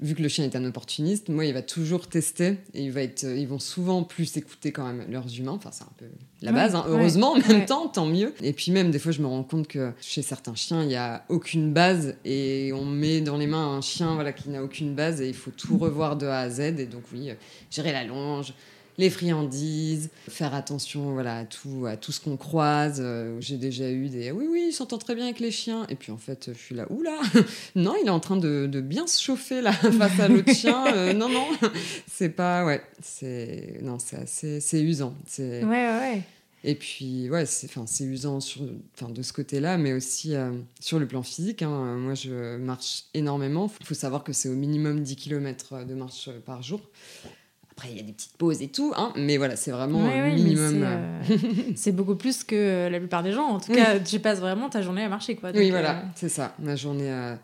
vu que le chien est un opportuniste, moi, il va toujours tester et il va être, euh, ils vont souvent plus écouter quand même leurs humains. Enfin, c'est un peu la base, hein. heureusement, en même temps, tant mieux. Et puis même, des fois, je me rends compte que chez certains chiens, il y a aucune base et on met dans les mains un chien, voilà, qui n'a aucune base et il faut tout revoir de A à Z. Et donc, oui, gérer la longe les friandises, faire attention voilà, à, tout, à tout ce qu'on croise. Euh, j'ai déjà eu des oui, oui, il s'entend très bien avec les chiens. Et puis en fait, je suis là, oula, [LAUGHS] non, il est en train de, de bien se chauffer là [LAUGHS] face à l'autre chien. Euh, non, non, [LAUGHS] c'est pas, ouais, c'est, non, c'est assez, c'est usant. Ouais, ouais. Et puis, ouais, c'est, c'est usant sur, de ce côté-là, mais aussi euh, sur le plan physique. Hein. Moi, je marche énormément. Il faut savoir que c'est au minimum 10 km de marche par jour. Après, il y a des petites pauses et tout, hein, mais voilà, c'est vraiment un minimum. Euh, [LAUGHS] c'est beaucoup plus que la plupart des gens. En tout cas, tu passes vraiment ta journée à marcher. Quoi. oui, voilà, euh, c'est ça. Ma journée à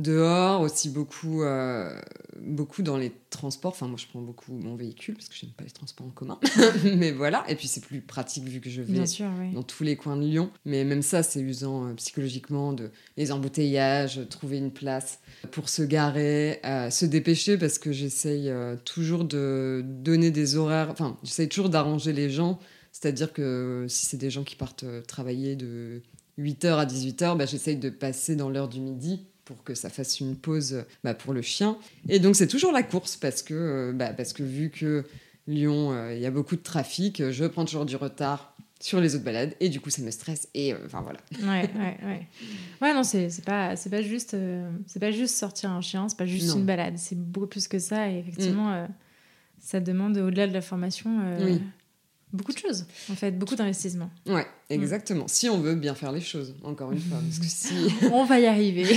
dehors, aussi beaucoup, euh, beaucoup dans les transports. Enfin, moi, je prends beaucoup mon véhicule parce que je n'aime pas les transports en commun. [LAUGHS] mais voilà, et puis c'est plus pratique vu que je vais dans tous les coins de Lyon. Mais même ça, c'est usant euh, psychologiquement de les embouteillages, trouver une place pour se garer, euh, se dépêcher parce que j'essaye toujours de donner des horaires. Enfin, j'essaye toujours d'arranger les gens. C'est-à-dire que si c'est des gens qui partent travailler de 8h à 18h, bah, j'essaye de passer dans l'heure du midi pour que ça fasse une pause bah, pour le chien. Et donc c'est toujours la course parce que, euh, bah, parce que vu que Lyon, euh, il y a beaucoup de trafic, je prends toujours du retard sur les autres balades et du coup ça me stresse et euh, enfin voilà. Ouais, ouais, ouais. Ouais, non, c'est pas, pas, juste, c'est pas juste sortir un chien, c'est pas juste une balade, c'est beaucoup plus que ça et effectivement, mm. ça demande au-delà de la formation. Beaucoup de choses, en fait, beaucoup d'investissements. Ouais, exactement. Si on veut bien faire les choses, encore une fois, parce que si... [LAUGHS] on va y arriver. [LAUGHS]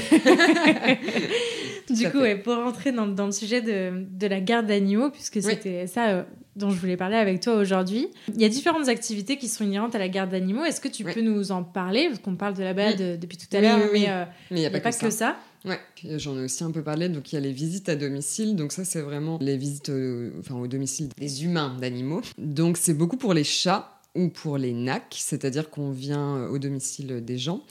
du coup, ouais, pour rentrer dans, dans, le sujet de, de la garde d'animaux, puisque c'était ça euh, dont je voulais parler avec toi aujourd'hui, il y a différentes activités qui sont inhérentes à la garde d'animaux. Est-ce que tu peux nous en parler? Parce qu'on parle de la balade depuis tout à l'heure, mais euh, il n'y a, pas, que, ça. que ça. Ouais, j'en ai aussi un peu parlé. Donc il y a les visites à domicile. Donc ça c'est vraiment les visites au, enfin, au domicile des humains d'animaux. Donc c'est beaucoup pour les chats ou pour les nacs, c'est-à-dire qu'on vient au domicile des gens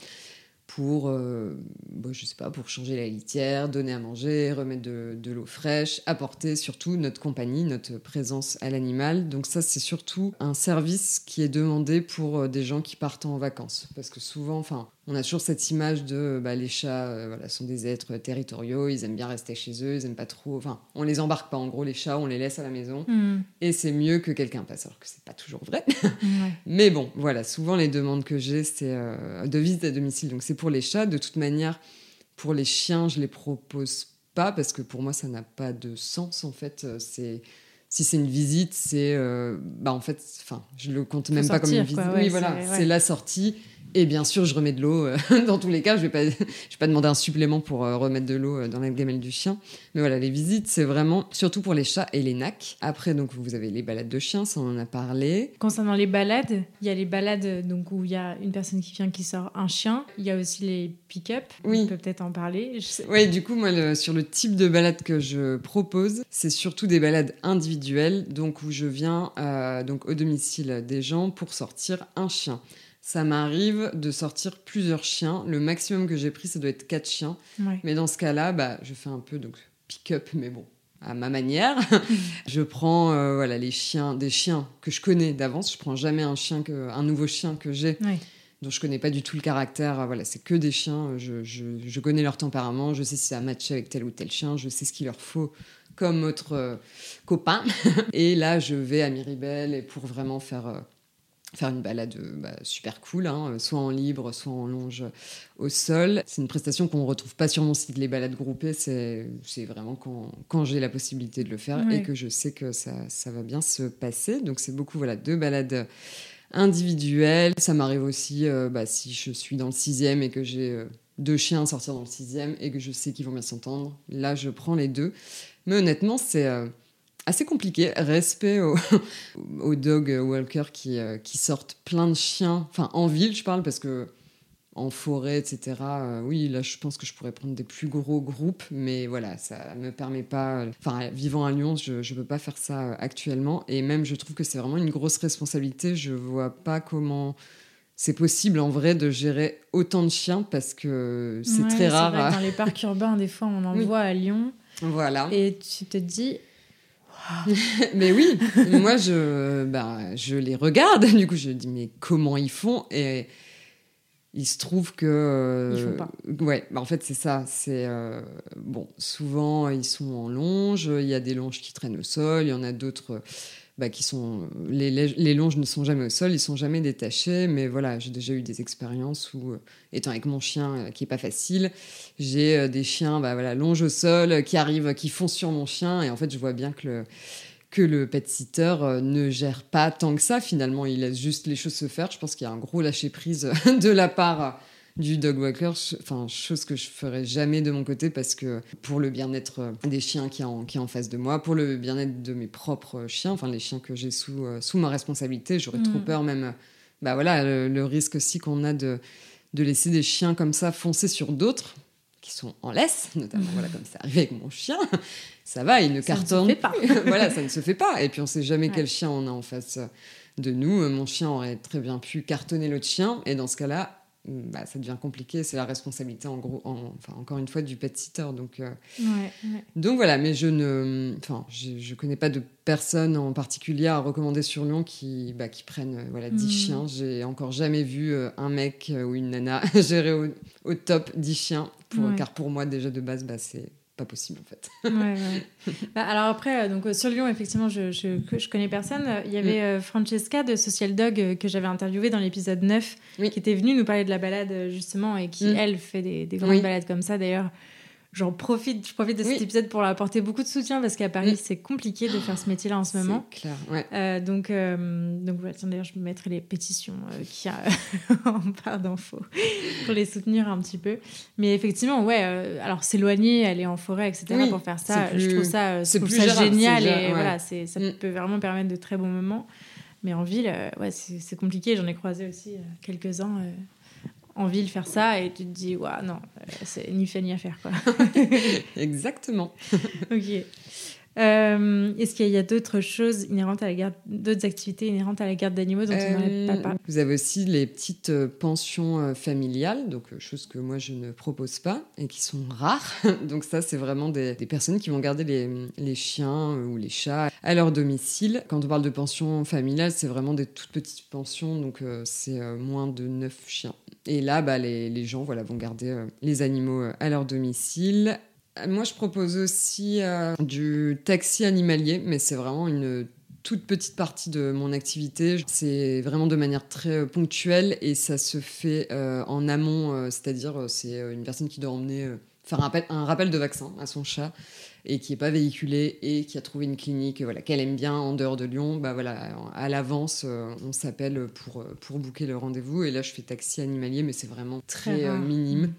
pour, euh, bah, je sais pas, pour changer la litière, donner à manger, remettre de, de l'eau fraîche, apporter surtout notre compagnie, notre présence à l'animal. Donc ça, c'est surtout un service qui est demandé pour euh, des gens qui partent en vacances. Parce que souvent, enfin, on a toujours cette image de bah, les chats euh, voilà, sont des êtres territoriaux, ils aiment bien rester chez eux, ils aiment pas trop. Enfin, on les embarque pas. En gros, les chats, on les laisse à la maison hmm. et c'est mieux que quelqu'un passe. Alors que c'est pas toujours vrai. [LAUGHS] Mais bon, voilà, souvent les demandes que j'ai, c'est euh, de visite à domicile. Donc c'est pour les chats. De toute manière, pour les chiens, je les propose pas parce que pour moi, ça n'a pas de sens en fait. Euh, c'est si c'est une visite, c'est bah en fait, enfin, je le compte même pas comme une visite. oui, voilà, c'est la sortie et bien sûr, je remets de l'eau. Euh, [LAUGHS] dans tous les cas, je ne vais, pas, vais pas demander un supplément pour euh, remettre de l'eau euh, dans la gamelle du chien. Mais voilà, les visites, c'est vraiment surtout pour les chats et les nacs. Après, donc, vous avez les balades de chiens, ça on en a parlé. Concernant les balades, il y a les balades donc, où il y a une personne qui vient qui sort un chien. Il y a aussi les pick-up. Oui. On peut peut-être en parler. Oui, du coup, moi, sur le type de balade que je propose, c'est surtout des balades individuelles, donc où je viens donc, au domicile des gens pour sortir un chien ça m'arrive de sortir plusieurs chiens. Le maximum que j'ai pris, ça doit être quatre chiens. Mais dans ce cas-là, bah, je fais un peu donc pick-up, mais bon, à ma manière. [LAUGHS] je prends euh, voilà les chiens, des chiens que je connais d'avance. Je prends jamais un chien que, un nouveau chien que j'ai. dont je connais pas du tout le caractère. Voilà, c'est que des chiens. Je, je, connais leur tempérament. Je sais si ça a matché avec tel ou tel chien. Je sais ce qu'il leur faut comme autre euh, copain. [LAUGHS] et là, je vais à Miribel et pour vraiment faire euh, faire une balade bah, super cool, hein, soit en libre, soit en longe au sol. C'est une prestation qu'on ne retrouve pas sur mon site. Les balades groupées, c'est vraiment quand, quand j'ai la possibilité de le faire et que je sais que ça, ça va bien se passer. Donc c'est beaucoup voilà, deux balades individuelles. Ça m'arrive aussi euh, bah, si je suis dans le sixième et que j'ai euh, deux chiens à sortir dans le sixième et que je sais qu'ils vont bien s'entendre. Là, je prends les deux. Mais honnêtement, c'est... Euh, assez compliqué. Respect aux, [LAUGHS] dog walkers qui, euh, qui sortent plein de chiens, enfin en ville, je parle parce que en forêt, etc. Euh, oui, là, je pense que je pourrais prendre des plus gros groupes, mais voilà, ça me permet pas. Enfin, vivant à Lyon, je ne peux pas faire ça euh, actuellement, et même je trouve que c'est vraiment une grosse responsabilité. Je vois pas comment c'est possible en vrai de gérer autant de chiens parce que c'est très rare. dans les parcs urbains, des fois, on en [LAUGHS] voit à Lyon. Voilà. Et tu te dis, [LAUGHS] mais oui, moi je, bah, je les regarde. [LAUGHS] Du coup, je dis mais comment ils font? Et il se trouve que, ils font pas. ouais, bah, en fait c'est ça. C'est euh, bon, souvent ils sont en longe. Il y a des longes qui traînent au sol. Il y en a d'autres bah, qui sont les, les, longes ne sont jamais au sol, ils sont jamais détachés. Mais voilà, j'ai déjà eu des expériences où, euh, étant avec mon chien euh, qui est pas facile, j'ai euh, des chiens, bah voilà, longe au sol, qui arrivent, qui foncent sur mon chien, et en fait, je vois bien que le que le pet sitter ne gère pas tant que ça. Finalement, il laisse juste les choses se faire. Je pense qu'il y a un gros lâcher prise [LAUGHS] de la part du dog walker, enfin chose que je ferais jamais de mon côté parce que pour le bien-être euh, des chiens qui en, qui en face de moi, pour le bien-être de mes propres chiens, enfin les chiens que j'ai sous, euh, sous ma responsabilité, j'aurais trop mm. peur même, bah voilà, le, risque aussi qu'on a de, de laisser des chiens comme ça foncer sur d'autres qui sont en laisse, notamment voilà comme c'est arrivé avec mon chien, ça va, il ne cartonne ne pas. [LAUGHS] voilà, ça ne se fait pas. Et puis on sait jamais quel chien on a en face de nous. Mon chien aurait très bien pu cartonner l'autre chien, et dans ce cas-là, bah, ça devient compliqué. C'est la responsabilité, en gros, enfin, encore une fois, du pet sitter. Donc, euh, donc voilà, mais je ne enfin, je, je, connais pas de personne en particulier à recommander sur Lyon qui, bah, qui prennent euh, voilà, 10 hmm. chiens. J'ai encore jamais vu euh, un mec ou une nana [LAUGHS] gérer au, au top 10 chiens, pour, car pour moi, déjà de base, bah, c'est pas possible en fait. [LAUGHS] Bah, alors après, euh, donc euh, sur Lyon, effectivement, je, je, je connais personne. Il y avait mm. Francesca de Social Dog que j'avais interviewée dans l'épisode 9, qui était venue nous parler de la balade justement et qui, mm. elle, fait des, des grandes balades comme ça. D'ailleurs, j'en profite, je profite de cet épisode pour leur apporter beaucoup de soutien parce qu'à Paris, c'est compliqué de faire ce métier-là en ce moment. C'est clair, ouais. Euh, donc, euh, donc voilà, d'ailleurs, je mettrai les pétitions euh, qu'il y a [LAUGHS] en barre d'infos pour les soutenir un petit peu. Mais effectivement, ouais, alors s'éloigner, aller en forêt, etc., pour faire ça, je trouve ça, je trouve ça génial et voilà, ça mm. peut vraiment permettre de très bons moments. Mais en ville, ouais, c'est compliqué. J'en ai croisé aussi quelques-uns en ville faire ça et tu te dis, ouais, non, c'est ni fait ni à faire. Quoi. [LAUGHS] Exactement. [LAUGHS] ok. Euh, est-ce qu'il y a, d'autres choses inhérentes à la garde, d'autres activités inhérentes à la garde d'animaux dont on n'aurait pas parlé? Vous avez aussi les petites euh, pensions euh, familiales, donc choses que moi je ne propose pas et qui sont rares. [LAUGHS] donc ça, c'est vraiment des, personnes qui vont garder les, les, chiens ou les chats à leur domicile. Quand on parle de pension familiale, c'est vraiment des toutes petites pensions, donc c'est moins de 9 chiens. Et là, bah, les, les gens voilà, vont garder les animaux à leur domicile moi, je propose aussi euh, du taxi animalier, mais c'est vraiment une toute petite partie de mon activité. C'est vraiment de manière très euh, ponctuelle et ça se fait euh, en amont, c'est-à-dire c'est une personne qui doit emmener faire un rappel, un rappel, de vaccin à son chat et qui n'est pas véhiculé et qui a trouvé une clinique voilà, qu'elle aime bien en dehors de Lyon. Bah voilà, à l'avance, on s'appelle pour, pour booker le rendez-vous et là je fais taxi animalier, mais c'est vraiment très, minime.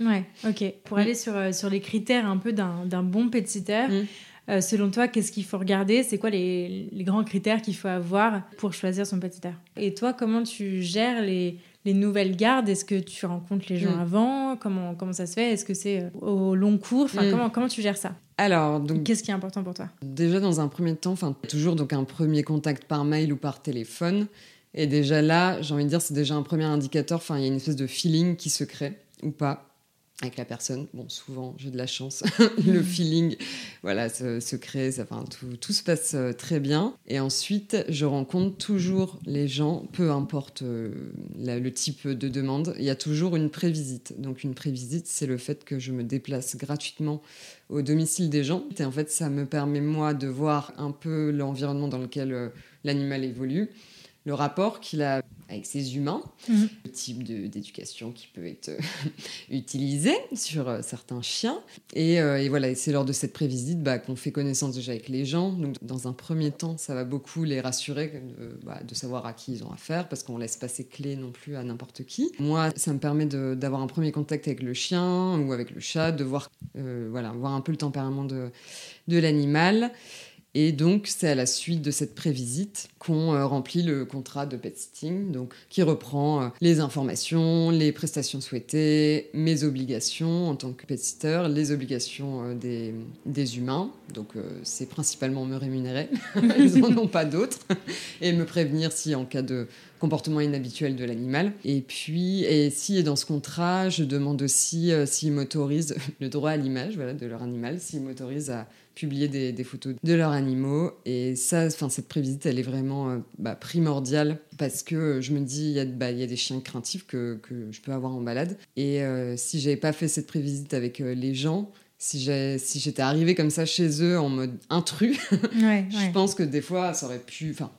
Ouais, ok. Pour mm. aller sur, euh, sur les critères un peu d'un bon pet sitter, mm. euh, selon toi, qu'est-ce qu'il faut regarder? C'est quoi les, les, grands critères qu'il faut avoir pour choisir son pet sitter Et toi, comment tu gères les, les nouvelles gardes? Est-ce que tu rencontres les gens mm. avant? Comment, comment ça se fait? Est-ce que c'est euh, au long cours? Enfin, comment, comment tu gères ça? Alors, donc, qu'est-ce qui est important pour toi? Déjà, dans un premier temps, enfin, toujours donc un premier contact par mail ou par téléphone. Et déjà là, j'ai envie de dire, c'est déjà un premier indicateur. Enfin, il y a une espèce de feeling qui se crée ou pas avec la personne. Bon, souvent, j'ai de la chance. [LAUGHS] le [LAUGHS] feeling, voilà, se, crée, ça, enfin, tout, tout, se passe euh, très bien. Et ensuite, je rencontre toujours les gens, peu importe euh, le type de demande, il y a toujours une prévisite. Donc, une prévisite, c'est le fait que je me déplace gratuitement au domicile des gens. Et en fait, ça me permet, moi, de voir un peu l'environnement dans lequel euh, l'animal évolue, le rapport qu'il a avec ses humains, mhm. le type d'éducation qui peut être euh, [LAUGHS] utilisé sur euh, certains chiens. Et, euh, et voilà, c'est lors de cette prévisite bah, qu'on fait connaissance déjà avec les gens. Donc, dans un premier temps, ça va beaucoup les rassurer de, bah, de savoir à qui ils ont affaire, parce qu'on laisse pas ses clés non plus à n'importe qui. Moi, ça me permet d'avoir un premier contact avec le chien ou avec le chat, de voir, voilà, voir un peu le tempérament de, de l'animal. Et donc, c'est à la suite de cette prévisite qu'on euh, remplit le contrat de pet sitting, donc qui reprend euh, les informations, les prestations souhaitées, mes obligations en tant que pet sitter, les obligations euh, des, des, humains. Donc, c'est principalement me rémunérer, [LAUGHS] ils n'en ont pas d'autres, et me prévenir si en cas de comportement inhabituel de l'animal. Et puis, et si dans ce contrat, je demande aussi s'ils m'autorisent [LAUGHS] le droit à l'image de leur animal, s'ils m'autorisent à publier des, photos de leurs animaux. Et ça, cette prévisite, elle est vraiment euh, bah, primordiale parce que je me dis, il y, a, bah, y a des chiens craintifs que, que, je peux avoir en balade. Et euh, si j'avais pas fait cette prévisite avec euh, les gens, si j'étais si arrivée comme ça chez eux en mode intrus, [LAUGHS] je pense que des fois, ça aurait pu. Enfin,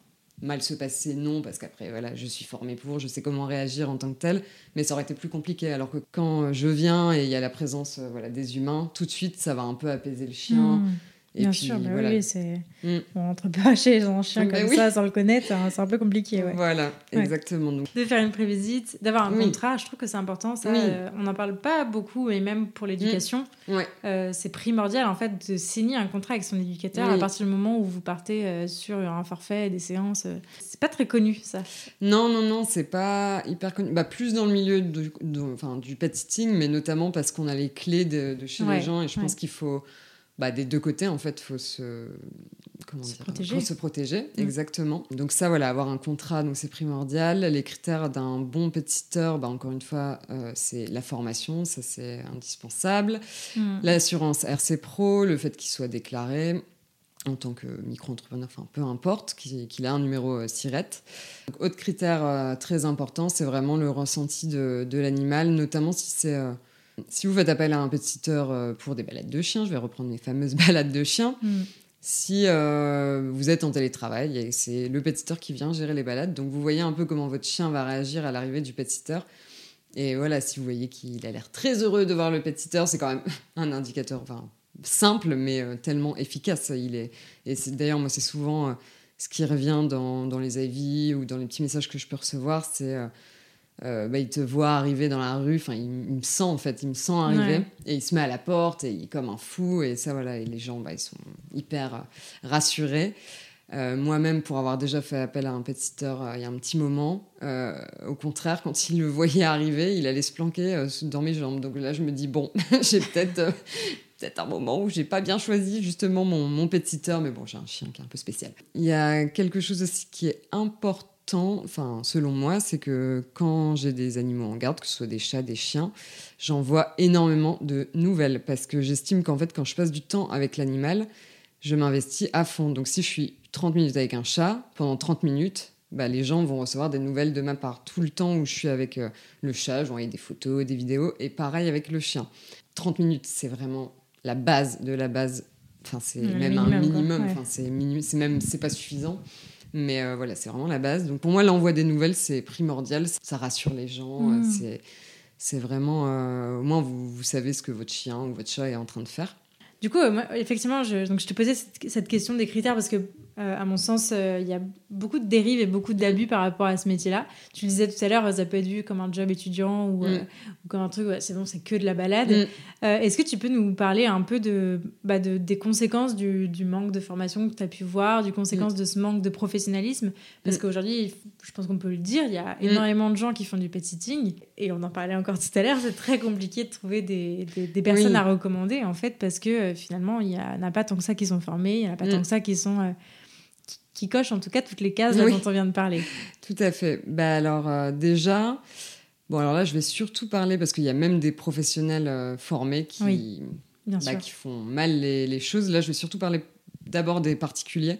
mal se passer, non, parce qu'après, voilà, je suis formée pour, je sais comment réagir en tant que telle, mais ça aurait été plus compliqué. Alors que quand je viens et il y a la présence voilà, des humains, tout de suite, ça va un peu apaiser le chien. Mmh. Bien sûr, bah oui, c'est. Mm. On entre pas chez un chien bah comme ça sans le connaître, c'est un peu compliqué. Ouais. Voilà, exactement. Donc. De faire une prévisite, d'avoir un contrat, je trouve que c'est important. Ça, euh, on n'en parle pas beaucoup, et même pour l'éducation, mm. euh, c'est primordial en fait de signer un contrat avec son éducateur à partir du moment où vous partez euh, sur un forfait, des séances. c'est pas très connu ça. Non, non, non, c'est pas hyper connu. Bah, plus dans le milieu du, enfin, du pet sitting, mais notamment parce qu'on a les clés de, de chez les gens, et je pense qu'il faut bah, des deux côtés, en fait, il faut se, comment se protéger. se protéger, mm. exactement. Donc ça, voilà, avoir un contrat, donc c'est primordial. Les critères d'un bon pétiteur, bah, encore une fois, euh, c'est la formation, ça c'est indispensable. Mm. L'assurance RC Pro, le fait qu'il soit déclaré en tant que micro-entrepreneur, enfin peu importe, qu'il ait un numéro euh, SIRET. autre critère euh, très important, c'est vraiment le ressenti de, de l'animal, notamment si c'est si vous faites appel à un sitter euh, pour des balades de chiens, je vais reprendre mes fameuses [LAUGHS] balades de chiens. Mm. Si euh, vous êtes en télétravail, c'est le sitter qui vient gérer les balades, donc vous voyez un peu comment votre chien va réagir à l'arrivée du sitter. Et voilà, si vous voyez qu'il a l'air très heureux de voir le pet sitter, c'est quand même [LAUGHS] un indicateur enfin, simple, mais tellement efficace. Il est... Et d'ailleurs, moi, c'est souvent ce qui revient dans, dans, les avis ou dans les petits messages que je peux recevoir, c'est euh, bah, il te voit arriver dans la rue, enfin, il, me sent en fait, il me sent arriver et il se met à la porte et il est comme un fou et ça voilà, et les gens bah, ils sont hyper euh, rassurés. Euh, moi-même, pour avoir déjà fait appel à un pet sitter il y a un petit moment, au contraire, quand il le [LAUGHS] voyait arriver, il allait se planquer dans mes jambes. Donc là, je me dis bon, [LAUGHS] j'ai peut-être peut-être un moment où j'ai pas bien choisi justement mon, mon pet sitter, mais bon, j'ai un chien qui est un peu spécial. Il y a quelque chose aussi qui est important enfin selon moi, c'est que quand j'ai des animaux en garde, que ce soit des chats, des chiens, j'envoie énormément de nouvelles parce que j'estime qu'en fait quand je passe du temps avec l'animal, je m'investis à fond. Donc si je suis 30 minutes avec un chat, pendant 30 minutes, bah, les gens vont recevoir des nouvelles de ma part. Tout le temps où je suis avec euh, le chat, je vais des photos, des vidéos, et pareil avec le chien. 30 minutes, c'est vraiment la base de la base. Enfin, c'est même un minimum. Enfin, c'est même, c'est pas suffisant. Mais euh, voilà, c'est vraiment la base. Donc pour moi, l'envoi des nouvelles, c'est primordial. Ça rassure les gens. Euh, mm. C'est, c'est vraiment. Euh, au moins, vous, vous savez ce que votre chien ou votre chat est en train de faire. Du coup, moi, effectivement, je, donc je te posais cette, question des critères parce que, à mon sens, il y a beaucoup de dérives et beaucoup d'abus par rapport à ce métier-là. Tu le disais tout à l'heure, ça peut être vu comme un job étudiant ou, mm. comme un truc, c'est bon, c'est que de la balade. Mm. Est-ce que tu peux nous parler un peu de, bah, de des conséquences du, du, manque de formation que tu as pu voir, du conséquences de ce manque de professionnalisme? Parce qu'aujourd'hui, je pense qu'on peut le dire, il y a énormément de gens qui font du pet sitting et on en parlait encore [LAUGHS] tout à l'heure, c'est très compliqué de trouver des, des, personnes à recommander en fait parce que euh, finalement, il n'y en a pas tant que ça qui sont formés, il n'y en a pas tant que ça qui sont. Euh, qui, cochent en tout cas toutes les cases dont on vient de parler. Tout à fait. Bah alors, euh, déjà. Bon, alors là, je vais surtout parler parce qu'il y a même des professionnels formés qui, bah, qui font mal les, les, choses. Là, je vais surtout parler d'abord des particuliers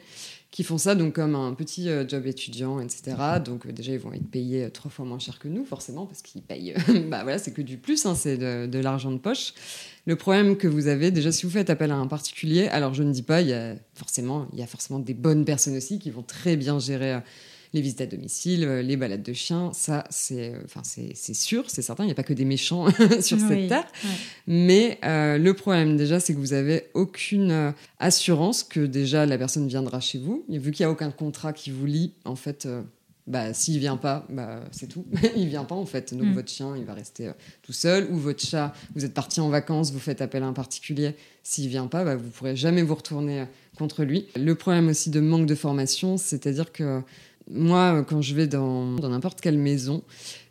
qui font ça donc comme un petit euh, job étudiant, etc. Donc euh, déjà ils vont être payés euh, trois fois moins cher que nous forcément parce qu'ils payent, [LAUGHS] bah voilà c'est que du plus, hein, c'est de, de l'argent de poche. Le problème que vous avez déjà si vous faites appel à un particulier, alors je ne dis pas, il y a forcément il y a forcément des bonnes personnes aussi qui vont très bien gérer les visites à domicile, euh, les balades de chiens, ça c'est euh, enfin c'est sûr, c'est certain, il n'y a pas que des méchants [LAUGHS] sur cette terre. Mais euh, le problème déjà, c'est que vous avez aucune assurance que déjà la personne viendra chez vous. Et vu qu'il n'y a aucun contrat qui vous lie, en fait, bah, s'il vient pas, bah, c'est tout. [LAUGHS] il vient pas en fait. Donc mm. votre chien, il va rester tout seul. Ou votre chat, vous êtes parti en vacances, vous faites appel à un particulier. S'il vient pas, bah, vous pourrez jamais vous retourner contre lui. Le problème aussi de manque de formation, c'est-à-dire que moi, quand je vais dans n'importe quelle maison,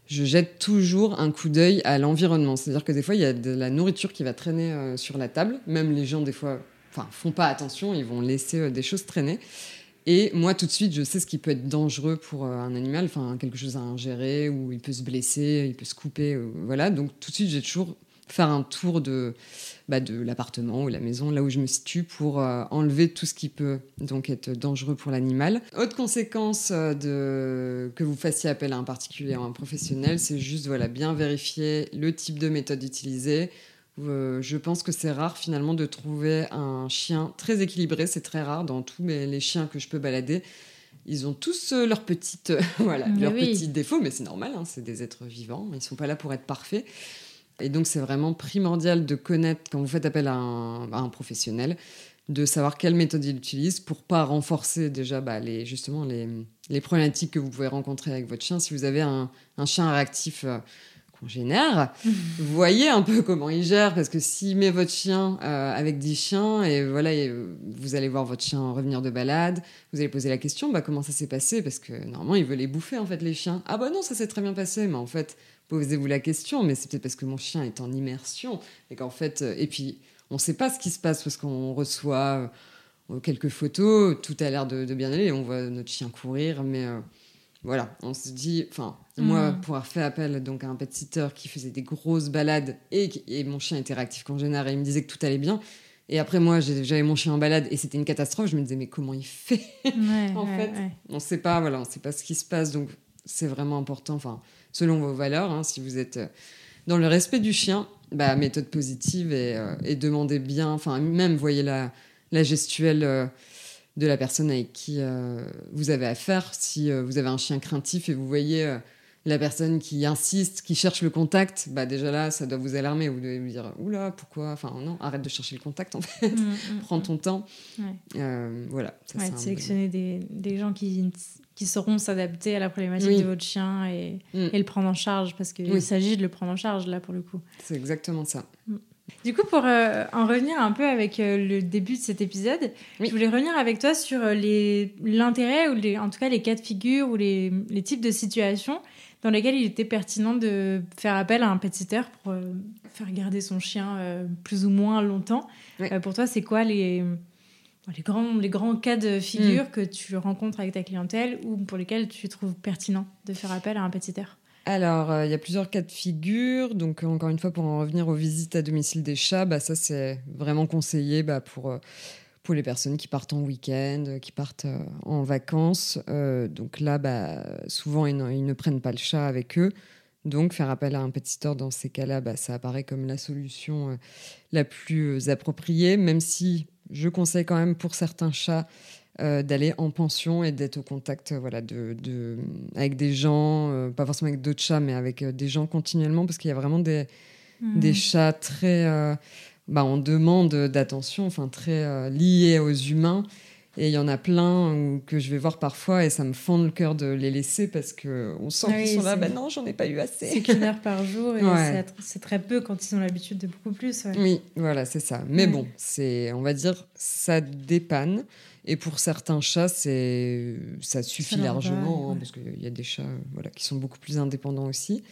je jette toujours un coup d'œil à l'environnement. C'est-à-dire que des fois, il y a de la nourriture qui va traîner euh, sur la table. Même les gens, des fois, enfin, font pas attention, ils vont laisser euh, des choses traîner. Et moi, tout de suite, je sais ce qui peut être dangereux pour euh, un animal, enfin, quelque chose à ingérer, ou il peut se blesser, il peut se couper, voilà. Donc, tout de suite, j'ai toujours faire un tour de, bah, de l'appartement ou la maison, là où je me situe, pour euh, enlever tout ce qui peut donc être dangereux pour l'animal. Autre conséquence euh, de, que vous fassiez appel à un particulier ou à un professionnel, c'est juste voilà, bien vérifier le type de méthode utilisée. Euh, je pense que c'est rare finalement de trouver un chien très équilibré, c'est très rare dans tous les chiens que je peux balader. Ils ont tous leurs petites [LAUGHS] voilà leurs petits défauts mais c'est normal hein, c'est des êtres vivants. Ils sont pas là pour être parfaits et donc, c'est vraiment primordial de connaître, quand vous faites appel à un, professionnel, de savoir quelle méthode il utilise pour pas renforcer déjà bah, les, justement les, les, problématiques que vous pouvez rencontrer avec votre chien. Si vous avez un, un chien réactif euh, congénère, [LAUGHS] vous voyez un peu comment il gère, parce que s'il met votre chien euh, avec 10 chiens, et voilà, euh, vous allez voir votre chien revenir de balade, vous allez poser la question, bah, comment ça s'est passé? Parce que normalement, il veut les bouffer, en fait, les chiens. Ah bah non, ça s'est très bien passé, mais en fait, posez-vous la question, mais c'est peut-être parce que mon chien est en immersion et qu'en fait, euh, et puis on ne sait pas ce qui se passe parce qu'on reçoit euh, quelques photos, tout a l'air de, bien aller, on voit notre chien courir, mais euh, voilà, on se dit, enfin, moi, mm. pour avoir fait appel donc à un pet sitter qui faisait des grosses balades et, et mon chien était réactif congénère et il me disait que tout allait bien. Et après, moi, j'avais mon chien en balade et c'était une catastrophe. Je me disais, mais comment il fait? [LAUGHS] En fait, on ne sait pas, voilà, on sait pas ce qui se passe. Donc, c'est vraiment important. Enfin, selon vos valeurs. Hein, si vous êtes euh, dans le respect du chien, bah, méthode positive et, euh, demandez bien, enfin même voyez la, la gestuelle euh, de la personne avec qui vous avez affaire. Si vous avez un chien craintif et vous voyez la personne qui insiste, qui cherche le contact, bah déjà là, ça doit vous alarmer. Vous devez vous dire, oula, pourquoi? Enfin, non, arrête de chercher le contact, en fait. Mm, mm, [LAUGHS] Prends ton temps. Euh, voilà. Ça, sélectionner des, des, gens qui, qui sauront s'adapter à la problématique de votre chien et, et, le prendre en charge, parce qu'il s'agit de le prendre en charge, là, pour le coup. C'est exactement ça. Du coup, pour euh, en revenir un peu avec euh, le début de cet épisode, je voulais revenir avec toi sur euh, l'intérêt, ou les, en tout cas les cas de figure ou les, les, types de situations dans lesquelles il était pertinent de faire appel à un pet sitter pour faire garder son chien plus ou moins longtemps. pour toi, c'est quoi les, les, grands, les grands cas de figure mm. que tu rencontres avec ta clientèle ou pour lesquels tu trouves pertinent de faire appel à un pet sitter alors, euh, il y a plusieurs cas de figure. Donc, encore une fois, pour en revenir aux visites à domicile des chats, bah, ça, c'est vraiment conseillé bah, pour, euh, pour les personnes qui partent en week-end, qui partent euh, en vacances. donc là, bah, souvent, ils, ne prennent pas le chat avec eux. Donc, faire appel à un petit dans ces cas-là, bah, ça apparaît comme la solution la plus appropriée, même si je conseille quand même pour certains chats euh, d'aller en pension et d'être au contact euh, voilà, de, de, avec des gens, euh, pas forcément avec d'autres chats, mais avec des gens continuellement, parce qu'il y a vraiment des, hmm. des chats très bah, en demande d'attention, enfin très liés aux humains. Et il y en a plein que je vais voir parfois et ça me fend le cœur de les laisser parce qu'on sent qu'ils sont là, ben non, j'en ai pas eu assez. C'est qu'une heure par jour et c'est très peu quand ils ont l'habitude de beaucoup plus. Oui, voilà, c'est ça. Mais bon, c'est, on va dire, ça dépanne. Et pour certains chats, c'est ça suffit largement, hein, parce qu'il y a des chats voilà, qui sont beaucoup plus indépendants aussi.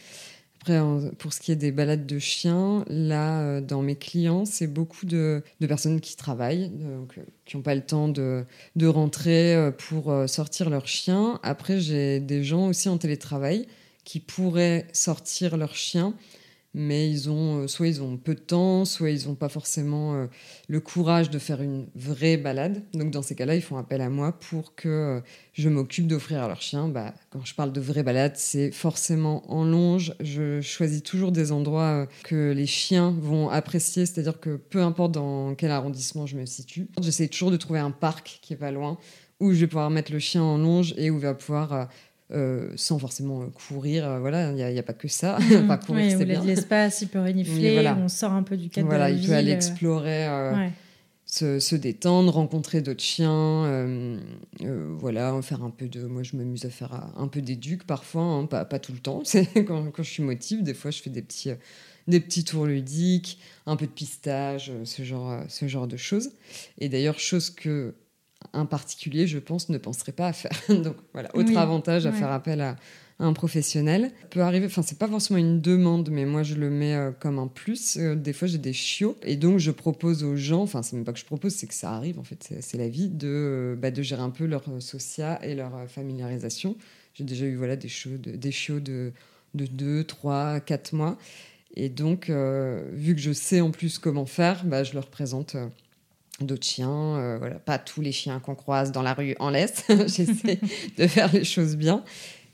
Après, pour ce qui est des balades de chiens, là, euh, dans mes clients, c'est beaucoup de, personnes qui travaillent, euh, qui n'ont pas le temps de, de, rentrer euh, pour sortir leur chien. Après, j'ai des gens aussi en télétravail qui pourraient sortir leur chien mais ils ont euh, soit ils ont peu de temps, soit ils n'ont pas forcément euh, le courage de faire une vraie balade. Donc dans ces cas-là, ils font appel à moi pour que euh, je m'occupe d'offrir à leur chien. Bah, quand je parle de vraie balade, c'est forcément en longe. Je choisis toujours des endroits que les chiens vont apprécier, c'est-à-dire que peu importe dans quel arrondissement je me situe, j'essaie toujours de trouver un parc qui est pas loin où je vais pouvoir mettre le chien en longe et où il va pouvoir euh, sans forcément euh, courir. Euh, voilà, il n'y a, pas que ça. Mmh. pas courir, c'est bien. l'espace, il peut renifler, on sort un peu du cadre voilà, de la il peut aller explorer, se, détendre, rencontrer d'autres chiens. voilà, faire un peu de. Moi, je m'amuse à faire un peu d'éduc parfois, hein, pas, pas, tout le temps. [LAUGHS] C'est quand, quand, je suis motive, des fois, je fais des petits. des petits tours ludiques, un peu de pistage, ce genre, ce genre de choses. Et d'ailleurs, chose que un particulier, je pense, ne penserait pas à faire. [LAUGHS] Donc voilà, autre avantage à faire appel à, un professionnel. peut arriver, enfin c'est pas forcément une demande, mais moi je le mets euh, comme un plus. Euh, des fois j'ai des chiots et donc je propose aux gens, enfin c'est même pas que je propose, c'est que ça arrive en fait, c'est la vie de, euh, bah, de gérer un peu leur social et leur familiarisation. J'ai déjà eu voilà des chiots de, des chiots de, de 2, 3, 4 mois. Et donc, vu que je sais en plus comment faire, bah, je leur présente d'autres chiens. Euh, voilà, pas tous les chiens qu'on croise dans la rue en laisse. [LAUGHS] J'essaie de faire les choses bien.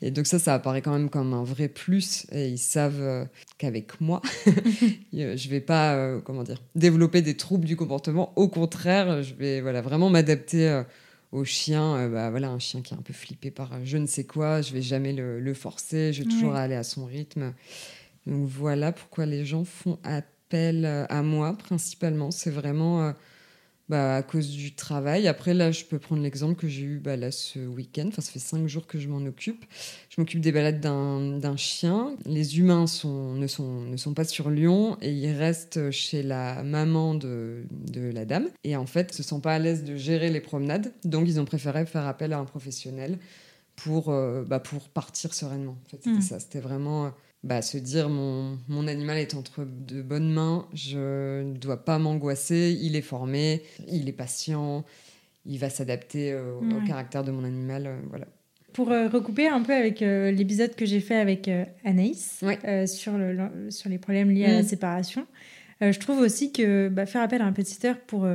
Et donc ça, ça apparaît quand même comme un vrai plus. Et ils savent euh, qu'avec moi, [LAUGHS] je vais pas, euh, comment dire, développer des troubles du comportement. Au contraire, je vais voilà vraiment m'adapter au chien. bah, voilà, un chien qui est un peu flippé par je ne sais quoi, je vais jamais le, forcer. Je vais toujours aller à son rythme. Donc voilà pourquoi les gens font appel à moi principalement. C'est vraiment bah, à cause du travail. Après, là, je peux prendre l'exemple que j'ai eu bah, là, ce week-end. Enfin, ça fait cinq jours que je m'en occupe. Je m'occupe des balades d'un chien. Les humains sont, ne, sont, ne sont pas sur Lyon et ils restent chez la maman de, de la dame. Et en fait, ils ne se sentent pas à l'aise de gérer les promenades. Donc, ils ont préféré faire appel à un professionnel pour, euh, bah, pour partir sereinement. En fait, c'était mmh. ça. C'était vraiment bah, se dire mon, mon, animal est entre de bonnes mains, je ne dois pas m'angoisser, il est formé, il est patient, il va s'adapter euh, au caractère de mon animal. Euh, voilà. Pour euh, recouper un peu avec l'épisode que j'ai fait avec Anaïs sur, le, sur les problèmes liés à la mm. séparation, je trouve aussi que bah, faire appel à un petit pour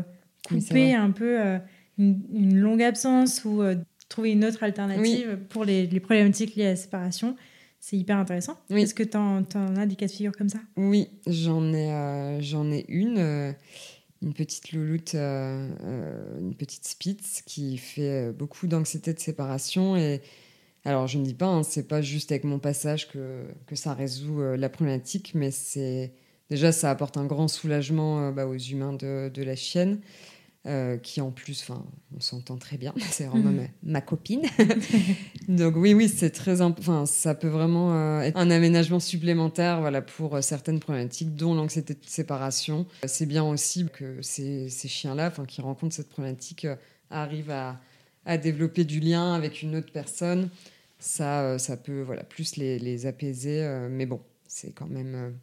couper un peu une, longue absence ou trouver une autre alternative pour les, les problématiques liées à la séparation, c'est hyper intéressant. Est-ce que tu en, as des cas de figure comme ça? Oui, j'en ai, euh, j'en ai une. Euh, une petite louloute, euh, une petite spitz qui fait beaucoup d'anxiété de séparation. Et Alors, je ne dis pas, hein, c'est pas juste avec mon passage que, que ça résout la problématique, mais c'est déjà, ça apporte un grand soulagement bah, aux humains de, de la chienne. Euh, qui en plus, enfin, on s'entend très bien, [LAUGHS] c'est vraiment ma, ma, copine. [LAUGHS] Donc oui, oui, c'est très, enfin, ça peut vraiment euh, être un aménagement supplémentaire, voilà, pour euh, certaines problématiques, dont l'anxiété de séparation. C'est bien aussi que ces, ces chiens-là, enfin, qui rencontrent cette problématique, arrivent à, à, développer du lien avec une autre personne. Ça, ça peut, voilà, plus les, les apaiser, mais bon, c'est quand même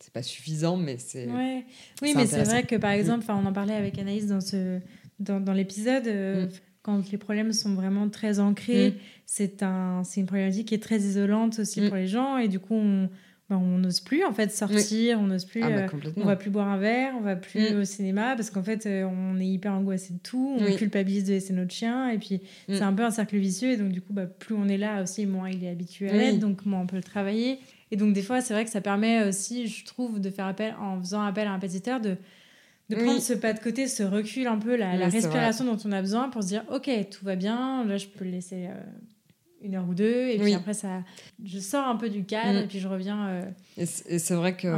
c'est pas suffisant, mais c'est. Ouais. Oui, mais c'est vrai que par mm. exemple, on en parlait avec Anaïs dans, ce, dans, dans l'épisode, euh, mm. quand les problèmes sont vraiment très ancrés, mm. c'est un, une problématique qui est très isolante aussi pour les gens, et du coup, on ben, on n'ose plus en fait sortir, on n'ose plus, ah, bah, euh, on va plus boire un verre, on va plus au cinéma parce qu'en fait euh, on est hyper angoissé de tout, on culpabilise de laisser notre chien et puis c'est un peu un cercle vicieux et donc du coup bah, plus on est là aussi moins il est habitué à l'être donc moins on peut le travailler et donc, des fois, c'est vrai que ça permet aussi, je trouve, de faire appel, en faisant appel à un pétiteur, de, de prendre ce pas de côté, ce recul un peu, la, la respiration dont on a besoin pour se dire, OK, tout va bien, là, je peux le laisser euh, une heure ou deux, et puis après, ça, je sors un peu du cadre, mm. et puis je reviens. Euh, et c'est vrai que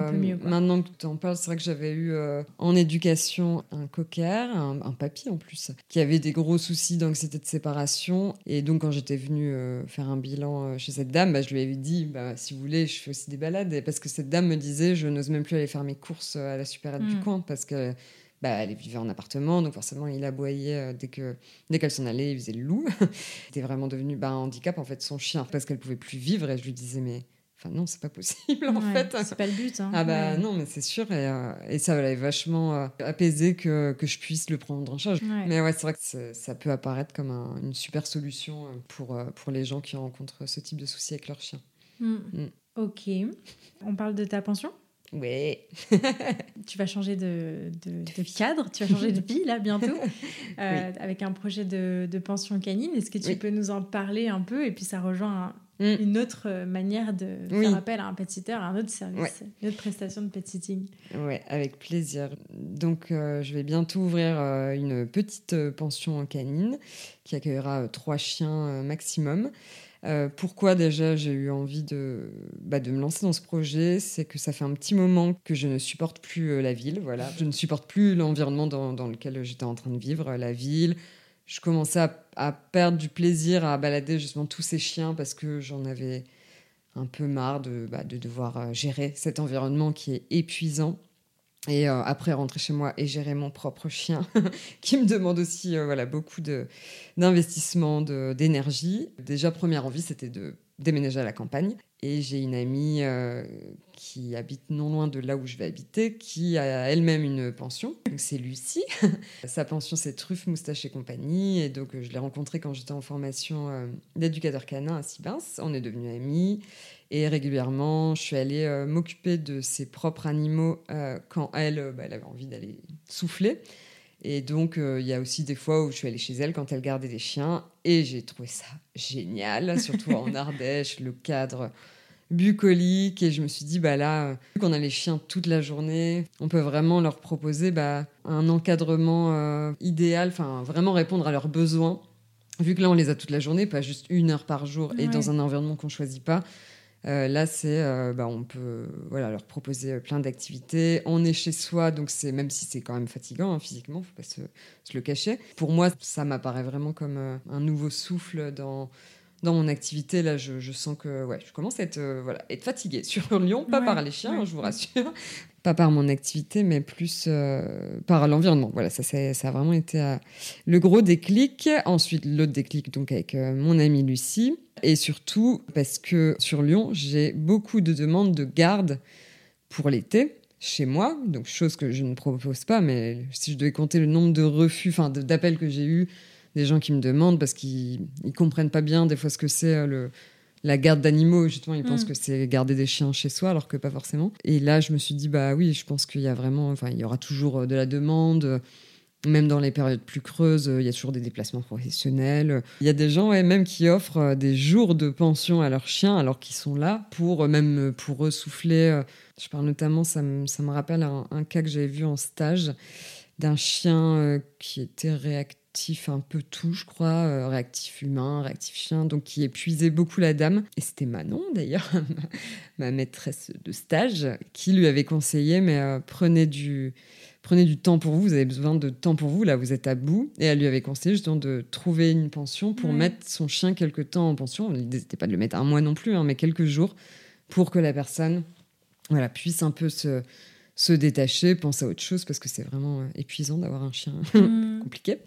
maintenant que tu en parles, c'est vrai que j'avais eu euh, en éducation un cocker, un, papy en plus, qui avait des gros soucis d'anxiété de séparation. Et donc, quand j'étais venue euh, faire un bilan chez cette dame, bah, je lui avais dit bah, si vous voulez, je fais aussi des balades. Et parce que cette dame me disait je n'ose même plus aller faire mes courses à la supérette du mm. coin parce que bah, elle vivait en appartement, donc forcément il aboyait euh, dès que dès qu'elle s'en allait, il faisait le loup. [LAUGHS] C'était vraiment devenu bah, un handicap en fait son chien parce qu'elle pouvait plus vivre et je lui disais mais Enfin, non, c'est pas possible en fait. C'est pas le but. Hein. Ah bah non, mais c'est sûr. Et, euh, et ça l'avait vachement euh, apaisé que, que, je puisse le prendre en charge. Mais ouais, c'est vrai que ça peut apparaître comme une super solution pour, pour les gens qui rencontrent ce type de soucis avec leur chien. Mm. Mm. Ok. On parle de ta pension? Oui. [LAUGHS] tu vas changer de, de, cadre, tu vas changer de vie là bientôt, [LAUGHS] euh, avec un projet de, de pension canine. Est-ce que tu peux nous en parler un peu? Et puis ça rejoint mm. une autre manière de faire appel à un pet sitter, à un autre service, une autre prestation de pet sitting. Oui, avec plaisir. Donc euh, je vais bientôt ouvrir euh, une petite pension canine qui accueillera trois chiens maximum. Euh, pourquoi déjà j'ai eu envie de, bah, de me lancer dans ce projet C'est que ça fait un petit moment que je ne supporte plus euh, la ville. Voilà. Je ne supporte plus l'environnement dans, lequel j'étais en train de vivre, la ville. Je commençais à, perdre du plaisir à balader justement tous ces chiens parce que j'en avais un peu marre de, bah, de devoir euh, gérer cet environnement qui est épuisant. Et euh, après, rentrer chez moi et gérer mon propre chien, [LAUGHS] qui me demande aussi euh, voilà, beaucoup d'investissement, d'énergie. Déjà, première envie, c'était de déménager à la campagne. Et j'ai une amie euh, qui habite non loin de là où je vais habiter, qui a elle-même une pension. C'est Lucie. [LAUGHS] Sa pension, c'est Truffe, Moustache et compagnie. Et donc, je l'ai rencontrée quand j'étais en formation d'éducateur canin à Sibins. On est devenus amis. Et régulièrement, je suis allée euh, m'occuper de ses propres animaux euh, quand elle, euh, bah, elle avait envie d'aller souffler. Et donc, il y a aussi des fois où je suis allée chez elle quand elle gardait des chiens. Et j'ai trouvé ça génial, surtout en [LAUGHS] Ardèche, le cadre bucolique. Et je me suis dit, bah là, vu qu'on a les chiens toute la journée, on peut vraiment leur proposer bah, un encadrement idéal, enfin vraiment répondre à leurs besoins. Vu que là, on les a toute la journée, pas juste une heure par jour et dans un environnement qu'on choisit pas. Euh, là, c'est, euh, bah, on peut voilà, leur proposer plein d'activités. On est chez soi, donc c'est même si c'est quand même fatigant hein, physiquement, faut pas se, se, le cacher. Pour moi, ça m'apparaît vraiment comme euh, un nouveau souffle dans dans mon activité, là, je, je, sens que ouais, je commence à être, voilà, être fatiguée [LAUGHS] sur Lyon, pas par les chiens, je vous rassure, [LAUGHS] pas par mon activité, mais plus par l'environnement. Voilà, ça, ça a vraiment été le gros déclic. Ensuite, l'autre déclic, donc avec mon amie Lucie. Et surtout parce que sur Lyon, j'ai beaucoup de demandes de garde pour l'été chez moi, donc chose que je ne propose pas, mais si je devais compter le nombre de refus, enfin d'appels que j'ai eu, des gens qui me demandent parce qu'ils ne comprennent pas bien des fois ce que c'est euh, le, la garde d'animaux, justement, ils pensent mm. que c'est garder des chiens chez soi, alors que pas forcément. Et là, je me suis dit, bah oui, je pense qu'il y a vraiment, enfin, il y aura toujours euh, de la demande. Même dans les périodes plus creuses, il y a toujours des déplacements professionnels. Il y a des gens même qui offrent euh, des jours de pension à leurs chiens alors qu'ils sont là pour euh, même euh, pour eux souffler. Je parle notamment, ça me, ça me rappelle un, cas que j'avais vu en stage d'un chien qui était réactif réactif un peu tout, je crois, euh, réactif humain, réactif chien, donc qui épuisait beaucoup la dame. Et c'était Manon, d'ailleurs, [LAUGHS] ma maîtresse de stage, qui lui avait conseillé, mais euh, prenez du prenez du temps pour vous, vous avez besoin de temps pour vous, là vous êtes à bout. Et elle lui avait conseillé justement de trouver une pension pour mettre son chien quelque temps en pension. L'idée n'était pas de le mettre un mois non plus, hein, mais quelques jours pour que la personne voilà, puisse un peu se, se détacher, penser à autre chose, parce que c'est vraiment euh, épuisant d'avoir un chien [LAUGHS] mm. compliqué.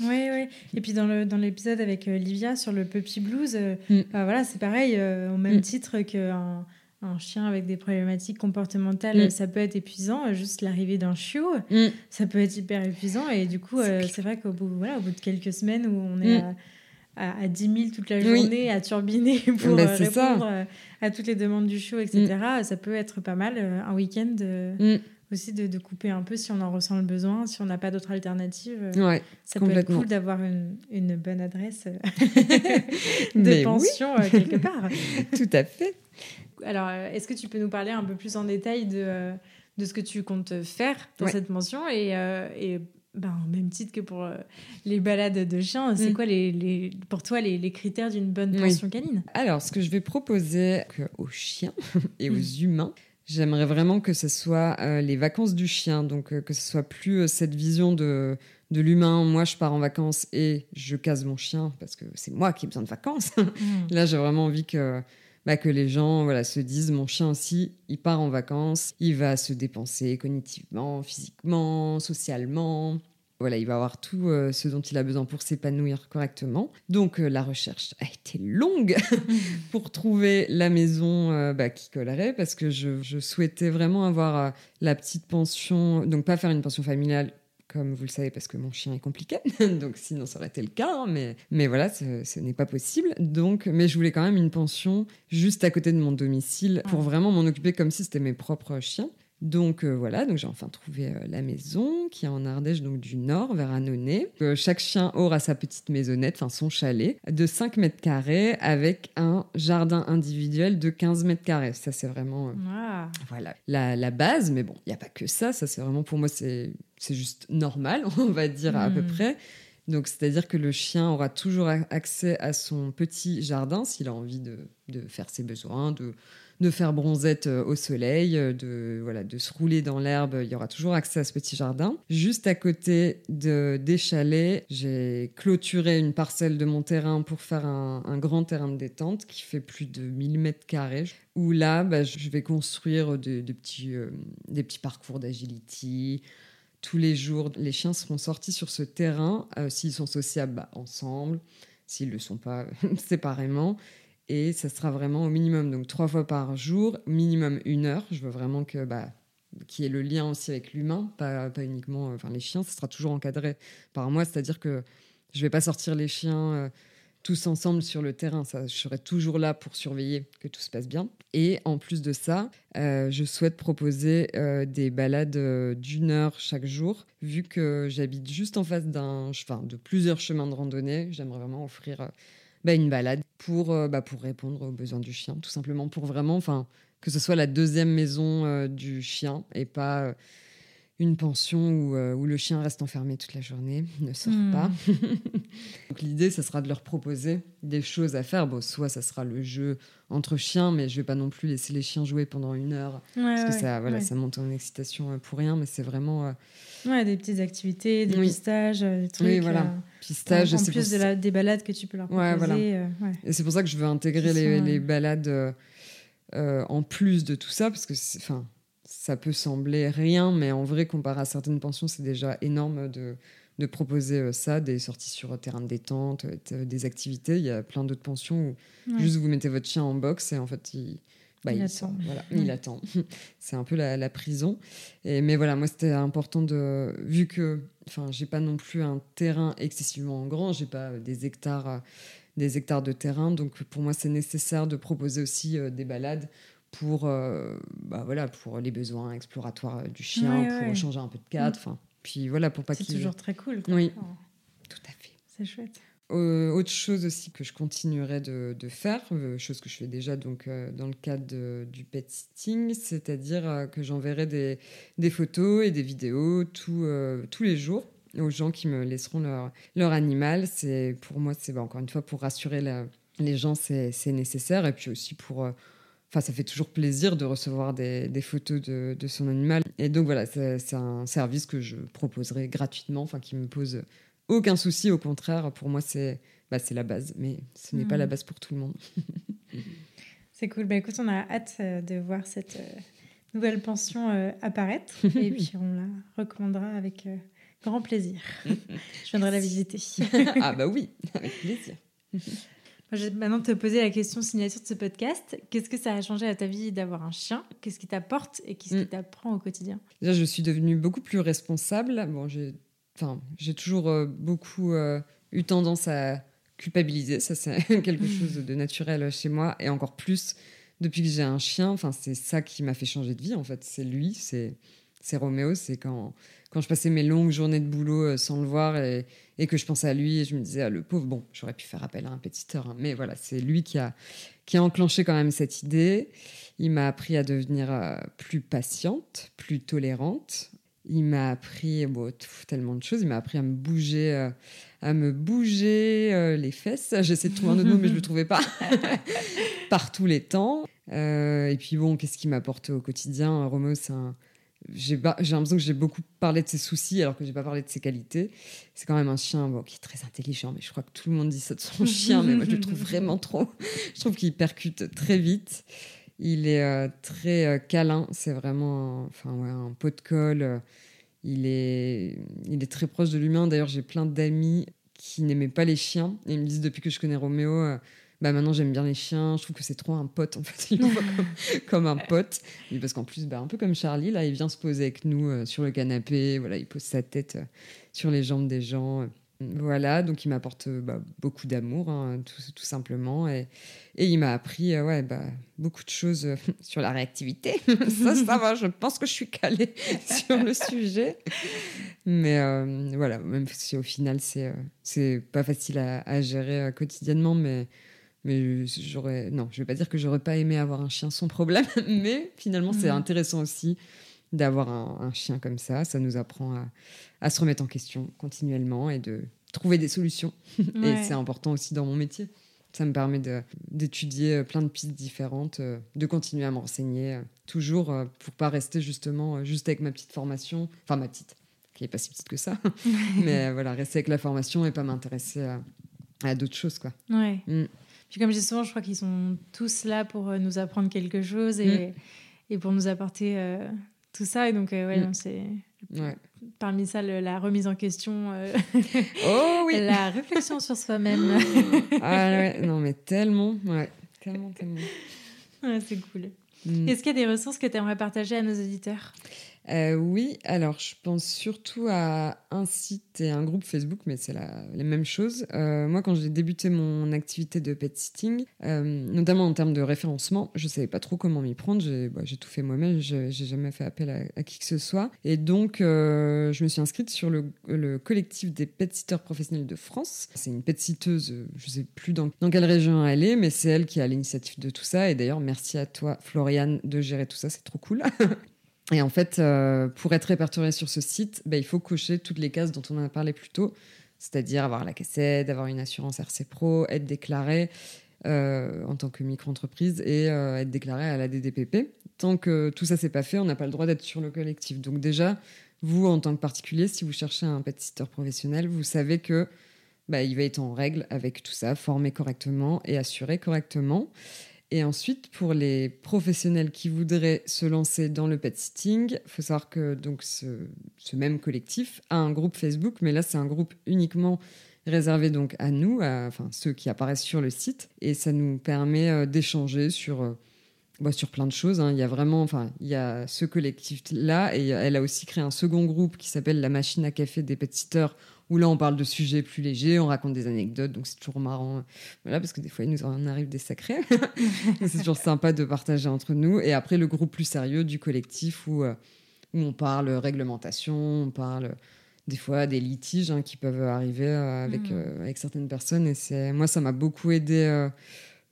Oui, oui. Et puis dans le dans l'épisode avec euh, Livia sur le puppy blues, euh, mm. bah voilà, c'est pareil, au même mm. titre qu'un un chien avec des problématiques comportementales, ça peut être épuisant. Juste l'arrivée d'un chiot, ça peut être hyper épuisant. Et du coup, c'est vrai qu'au bout, voilà, au bout de quelques semaines où on est à, à, 10 000 toute la journée, à turbiner [LAUGHS] pour bah, répondre à toutes les demandes du show, etc. Mm. Ça peut être pas mal euh, un week-end mm. aussi de, couper un peu si on en ressent le besoin, si on n'a pas d'autre alternative. Euh, ouais, ça peut être cool d'avoir une, une, bonne adresse [LAUGHS] euh, de pension quelque part. [LAUGHS] Tout à fait. Alors, est-ce que tu peux nous parler un peu plus en détail de, de ce que tu comptes faire dans cette mention et, et ben, même titre que pour euh, les balades de chiens, c'est mm. quoi les, les, pour toi les, les critères d'une bonne pension canine? Alors, ce que je vais proposer aux chiens [LAUGHS] et aux mm. humains, j'aimerais vraiment que ce soit euh, les vacances du chien, donc euh, que ce soit plus cette vision de, de l'humain, moi je pars en vacances et je case mon chien parce que c'est moi qui ai besoin de vacances. [LAUGHS] Mm. Là, j'ai vraiment envie que bah, que les gens voilà, se disent mon chien aussi, il part en vacances, il va se dépenser cognitivement, physiquement, socialement. Voilà, il va avoir tout euh, ce dont il a besoin pour s'épanouir correctement. Donc euh, la recherche a été longue [LAUGHS] pour trouver la maison euh, bah, qui collerait parce que je, je souhaitais vraiment avoir la petite pension, donc pas faire une pension familiale comme vous le savez, parce que mon chien est compliqué. [LAUGHS] donc, sinon, ça aurait été le cas. Hein, mais, mais voilà, ce, n'est pas possible. Donc, mais je voulais quand même une pension juste à côté de mon domicile pour vraiment m'en occuper comme si c'était mes propres chiens. Donc euh, voilà, donc j'ai enfin trouvé euh, la maison qui est en Ardèche, donc du nord vers Annonay. Euh, chaque chien aura sa petite maisonnette, enfin son chalet, de 5 mètres carrés avec un jardin individuel de 15 mètres carrés. Ça c'est vraiment ah. voilà la, la, base, mais bon, il n'y a pas que ça. Ça c'est vraiment pour moi c'est juste normal, [LAUGHS] on va dire à peu hmm. près. Donc, c'est-à-dire que le chien aura toujours accès à son petit jardin s'il a envie de, de faire ses besoins, de, de faire bronzette euh, au soleil, euh, de, voilà, de se rouler dans l'herbe. Il y aura toujours accès à ce petit jardin. Juste à côté de, des chalets, j'ai clôturé une parcelle de mon terrain pour faire un, grand terrain de détente qui fait plus de 1000 mètres carrés. Où là, bah, je vais construire petits, euh, des petits parcours d'agility, tous les jours, les chiens seront sortis sur ce terrain. S'ils sont sociables, bah, ensemble. S'ils ne le sont pas, [LAUGHS] séparément et ça sera vraiment au minimum, donc trois fois par jour, minimum une heure. Je veux vraiment que bah, qu'il y ait le lien aussi avec l'humain, pas, pas uniquement enfin, les chiens, ça sera toujours encadré par moi, c'est-à-dire que je vais pas sortir les chiens euh, tous ensemble sur le terrain, ça, je serai toujours là pour surveiller que tout se passe bien. Et en plus de ça, euh, je souhaite proposer euh, des balades d'une heure chaque jour, vu que j'habite juste en face d'un, enfin, de plusieurs chemins de randonnée, j'aimerais vraiment offrir bah, une balade pour, euh, bah, pour répondre aux besoins du chien, tout simplement pour vraiment, enfin, que ce soit la deuxième maison euh, du chien et pas euh, une pension où, où, le chien reste enfermé toute la journée, ne sort hmm. pas. [LAUGHS] Donc l'idée, ce sera de leur proposer des choses à faire. Bon, soit ça sera le jeu entre chiens, mais je vais pas non plus laisser les chiens jouer pendant une heure parce que ça, voilà, ça monte en excitation pour rien. Mais c'est vraiment ouais, des petites activités, des pistages, des trucs. Oui, voilà pistage. En, plus de des balades que tu peux leur proposer. Euh, et c'est pour ça que je veux intégrer les, les, balades euh, euh, en plus de tout ça, parce que enfin, ça peut sembler rien, mais en vrai, comparé à certaines pensions, c'est déjà énorme de, de proposer ça, des sorties sur terrain de détente, des activités. Il y a plein d'autres pensions où juste vous mettez votre chien en box et en fait, il bah, il, attend. voilà, il attend. [LAUGHS] c'est un peu la, prison. Et, mais voilà, moi, c'était important de. Vu que. Enfin, j'ai pas non plus un terrain excessivement grand, j'ai pas des hectares, des hectares de terrain. Donc, pour moi, c'est nécessaire de proposer aussi euh, des balades pour, euh, bah, voilà, pour les besoins exploratoires du chien, pour changer un peu de cadre. Mm. Puis voilà, pour pas. C'est toujours très cool. Oui, tout à fait. C'est chouette. Euh, autre chose aussi que je continuerai de, faire, euh, chose que je fais déjà donc euh, dans le cadre du pet sitting, c'est-à-dire que j'enverrai des, des, photos et des vidéos tous les jours aux gens qui me laisseront leur, leur animal. C'est pour moi, c'est bah, encore une fois pour rassurer les gens, c'est nécessaire. Et puis aussi pour Enfin, ça fait toujours plaisir de recevoir des, photos de, son animal. Et donc voilà, c'est un service que je proposerai gratuitement, enfin qui me pose aucun souci. Au contraire, pour moi, c'est bah, la base, mais ce n'est pas la hmm. base pour tout le monde. [LAUGHS] c'est cool. Bah, écoute, on a hâte euh, de voir cette euh, nouvelle pension euh, apparaître, et [LAUGHS] puis on la recommandera avec grand plaisir. [LAUGHS] je viendrai la visiter. ah bah oui, avec plaisir. Je vais maintenant te poser la question signature de ce podcast. Qu'est-ce que ça a changé à ta vie d'avoir un chien? Qu'est-ce qui t'apporte et qu'est-ce qui mm. t'apprend au quotidien? Déjà, je suis devenue beaucoup plus responsable. Bon, j'ai, enfin, j'ai toujours euh, beaucoup euh, eu tendance à culpabiliser. Ça, c'est [LAUGHS] quelque chose de naturel chez moi. Et encore plus depuis que j'ai un chien. Enfin, c'est ça qui m'a fait changer de vie. En fait, c'est lui. C'est c'est Roméo, c'est quand, quand je passais mes longues journées de boulot euh, sans le voir et, que je pensais à lui et je me disais, ah, le pauvre, bon, j'aurais pu faire appel à un pétiteur, hein, mais voilà, c'est lui qui a, qui a enclenché quand même cette idée. Il m'a appris à devenir euh, plus patiente, plus tolérante. Il m'a appris bon, tellement de choses. Il m'a appris à me bouger, euh, à me bouger les fesses. [LAUGHS] J'essaie de trouver un autre mot, mais je ne le trouvais pas. [LAUGHS] Par tous les temps. et puis bon, qu'est-ce qui m'apporte au quotidien? Roméo, c'est un j'ai l'impression que j'ai beaucoup parlé de ses soucis alors que j'ai pas parlé de ses qualités. C'est quand même un chien bon, qui est très intelligent, mais je crois que tout le monde dit ça de son [LAUGHS] chien, mais moi je le trouve vraiment trop. Je trouve qu'il percute très vite. Il est euh, très euh, câlin, c'est vraiment un, enfin, ouais, un pot de colle. Euh, il, est, il est très proche de l'humain. D'ailleurs, j'ai plein d'amis qui n'aimaient pas les chiens et ils me disent depuis que je connais Roméo bah maintenant j'aime bien les chiens, je trouve que c'est trop un pote en fait, [LAUGHS] il voit comme, un pote. parce qu'en plus, bah, un peu comme Charlie, là, il vient se poser avec nous euh, sur le canapé, voilà, il pose sa tête euh, sur les jambes des gens. Voilà, donc il m'apporte euh, bah, beaucoup d'amour, hein, tout, tout, simplement. Et, et il m'a appris ouais, bah, beaucoup de choses [LAUGHS] sur la réactivité. [LAUGHS] ça, ça va, je pense que je suis calée sur le sujet. Mais voilà, même si au final, c'est c'est pas facile à, à gérer quotidiennement, mais mais j'aurais, non, je vais pas dire que j'aurais pas aimé avoir un chien sans problème, [LAUGHS] mais finalement, c'est mhm. intéressant aussi d'avoir un, chien comme ça. Ça nous apprend à, à, se remettre en question continuellement et de trouver des solutions. [LAUGHS] Et c'est important aussi dans mon métier. Ça me permet d'étudier plein de pistes différentes, euh, de continuer à me renseigner, euh, toujours euh, pour pas rester justement juste avec ma petite formation, enfin ma petite, qui est pas si petite que ça, [LAUGHS] mais voilà, rester avec la formation et pas m'intéresser à, d'autres choses, quoi. Ouais. Mm. Puis comme je dis souvent, je crois qu'ils sont tous là pour euh, nous apprendre quelque chose et, mm. et pour nous apporter euh, tout ça. Et donc, euh, ouais, mm. c'est parmi ça la remise en question, oh, [LAUGHS] oui. la réflexion sur soi-même. [LAUGHS] ah ouais, non mais tellement, ouais, tellement, tellement. Ouais, c'est cool. Mm. Est-ce qu'il y a des ressources que tu aimerais partager à nos auditeurs? Euh, oui, alors je pense surtout à un site et un groupe Facebook, mais c'est la, les mêmes choses. Euh, moi, quand j'ai débuté mon activité de pet sitting, euh, notamment en termes de référencement, je savais pas trop comment m'y prendre. J'ai bah, tout fait moi-même, j'ai jamais fait appel à, qui que ce soit. Et donc, je me suis inscrite sur le, le collectif des pet sitters professionnels de France. C'est une pet sitteuse, je sais plus dans, dans quelle région elle est, mais c'est elle qui a l'initiative de tout ça. Et d'ailleurs, merci à toi, Floriane, de gérer tout ça, c'est trop cool. [LAUGHS] Et en fait, euh, pour être répertorié sur ce site, bah, il faut cocher toutes les cases dont on a parlé plus tôt, c'est-à-dire avoir la cassette, avoir une assurance RC Pro, être déclaré euh, en tant que micro-entreprise et euh, être déclaré à la DDPP. Tant que tout ça c'est pas fait, on n'a pas le droit d'être sur le collectif. Donc déjà, vous en tant que particulier, si vous cherchez un pet sitter professionnel, vous savez que bah, il va être en règle avec tout ça, formé correctement et assuré correctement. Et ensuite, pour les professionnels qui voudraient se lancer dans le pet sitting, il faut savoir que donc ce, même collectif a un groupe Facebook, mais là c'est un groupe uniquement réservé donc à nous, enfin ceux qui apparaissent sur le site, et ça nous permet euh, d'échanger sur euh, bah, sur plein de choses. Hein. Il y a vraiment, enfin, il y a ce collectif-là et elle a aussi créé un second groupe qui s'appelle la machine à café des pet-sitters où là on parle de sujets plus légers, on raconte des anecdotes, donc c'est toujours marrant. Voilà, parce que des fois il nous en arrive des sacrés. [LAUGHS] c'est toujours sympa de partager entre nous. Et après le groupe plus sérieux du collectif où, euh, où on parle réglementation, on parle des fois des litiges hein, qui peuvent arriver euh, avec, mmh. euh, avec certaines personnes. Et c'est moi ça m'a beaucoup aidé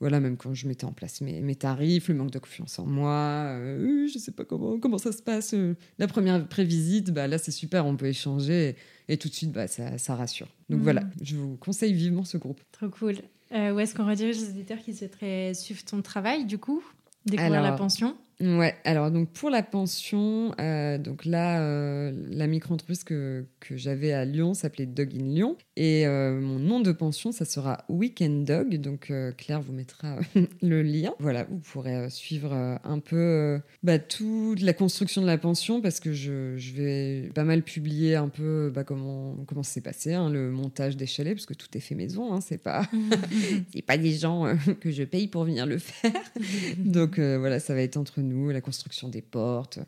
voilà, même quand je mettais en place mes, mes tarifs, le manque de confiance en moi, euh, je sais pas comment, comment ça se passe. euh, la première prévisite, bah, là, c'est super, on peut échanger et, et tout de suite, bah, ça, ça rassure. Donc Mhm. voilà, je vous conseille vivement ce groupe. Trop cool. Euh, où est-ce qu'on redirige les auditeurs qui souhaiteraient suivre ton travail, du coup Découvrir Alors, la pension? Ouais, alors donc pour la pension, euh, donc là, euh, la micro-entreprise que, que j'avais à Lyon s'appelait Dog in Lyon. Et euh, mon nom de pension, ça sera Weekend Dog. Donc Claire vous mettra [LAUGHS] le lien. Voilà, vous pourrez suivre un peu bah, toute la construction de la pension parce que je, je vais pas mal publier un peu bah, comment, comment s'est passé, hein, le montage des chalets, parce que tout est fait maison. Hein, c'est pas, [LAUGHS] pas des gens [LAUGHS] que je paye pour venir le faire. Donc voilà, ça va être entre nous, la construction des portes,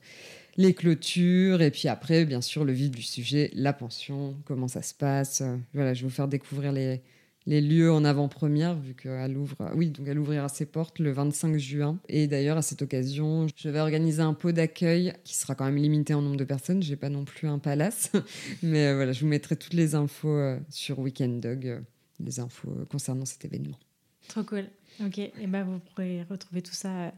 les clôtures, et puis après, bien sûr, le vif du sujet, la pension, comment ça se passe. Voilà, je vais vous faire découvrir les, lieux en avant-première, vu qu'elle ouvre, oui, donc ouvrira ses portes le 25 juin. Et d'ailleurs, à cette occasion, je vais organiser un pot d'accueil qui sera quand même limité en nombre de personnes. J'ai pas non plus un palace, [LAUGHS] mais euh, voilà, je vous mettrai toutes les infos euh, sur Weekend Dog, euh, les infos concernant cet événement. Trop cool. Ok, et ben vous pourrez retrouver tout ça euh,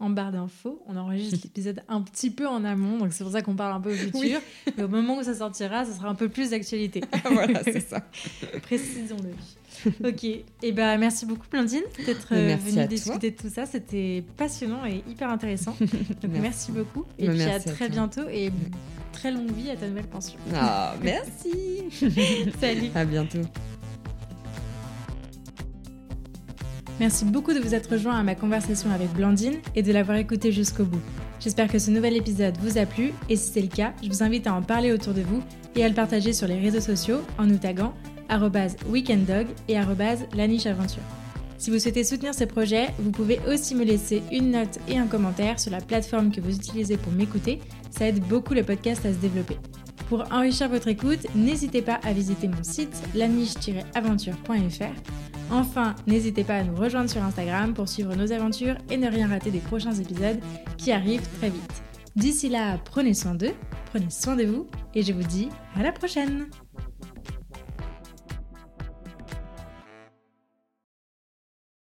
en barre d'infos. On enregistre [LAUGHS] l'épisode un petit peu en amont, donc c'est pour ça qu'on parle un peu au futur. Oui. Mais au moment où ça sortira, ça sera un peu plus d'actualité. [LAUGHS] voilà, c'est ça. [LAUGHS] Précisons-le. Ok, et ben merci beaucoup Blandine d'être euh, venue discuter de tout ça. C'était passionnant et hyper intéressant. Donc merci, Merci. beaucoup. Et Bah, puis à très bientôt et très longue vie à ta nouvelle pension. Ah, merci. Salut. À bientôt. Merci beaucoup de vous être rejoint à ma conversation avec Blandine et de l'avoir écouté jusqu'au bout. J'espère que ce nouvel épisode vous a plu et si c'est le cas, je vous invite à en parler autour de vous et à le partager sur les réseaux sociaux en nous taguant weekenddog et lanicheaventure. Si vous souhaitez soutenir ce projet, vous pouvez aussi me laisser une note et un commentaire sur la plateforme que vous utilisez pour m'écouter, ça aide beaucoup le podcast à se développer. Pour enrichir votre écoute, n'hésitez pas à visiter mon site laniche-aventure.fr Enfin, n'hésitez pas à nous rejoindre sur Instagram pour suivre nos aventures et ne rien rater des prochains épisodes qui arrivent très vite. D'ici là, prenez soin d'eux, prenez soin de vous et je vous dis à la prochaine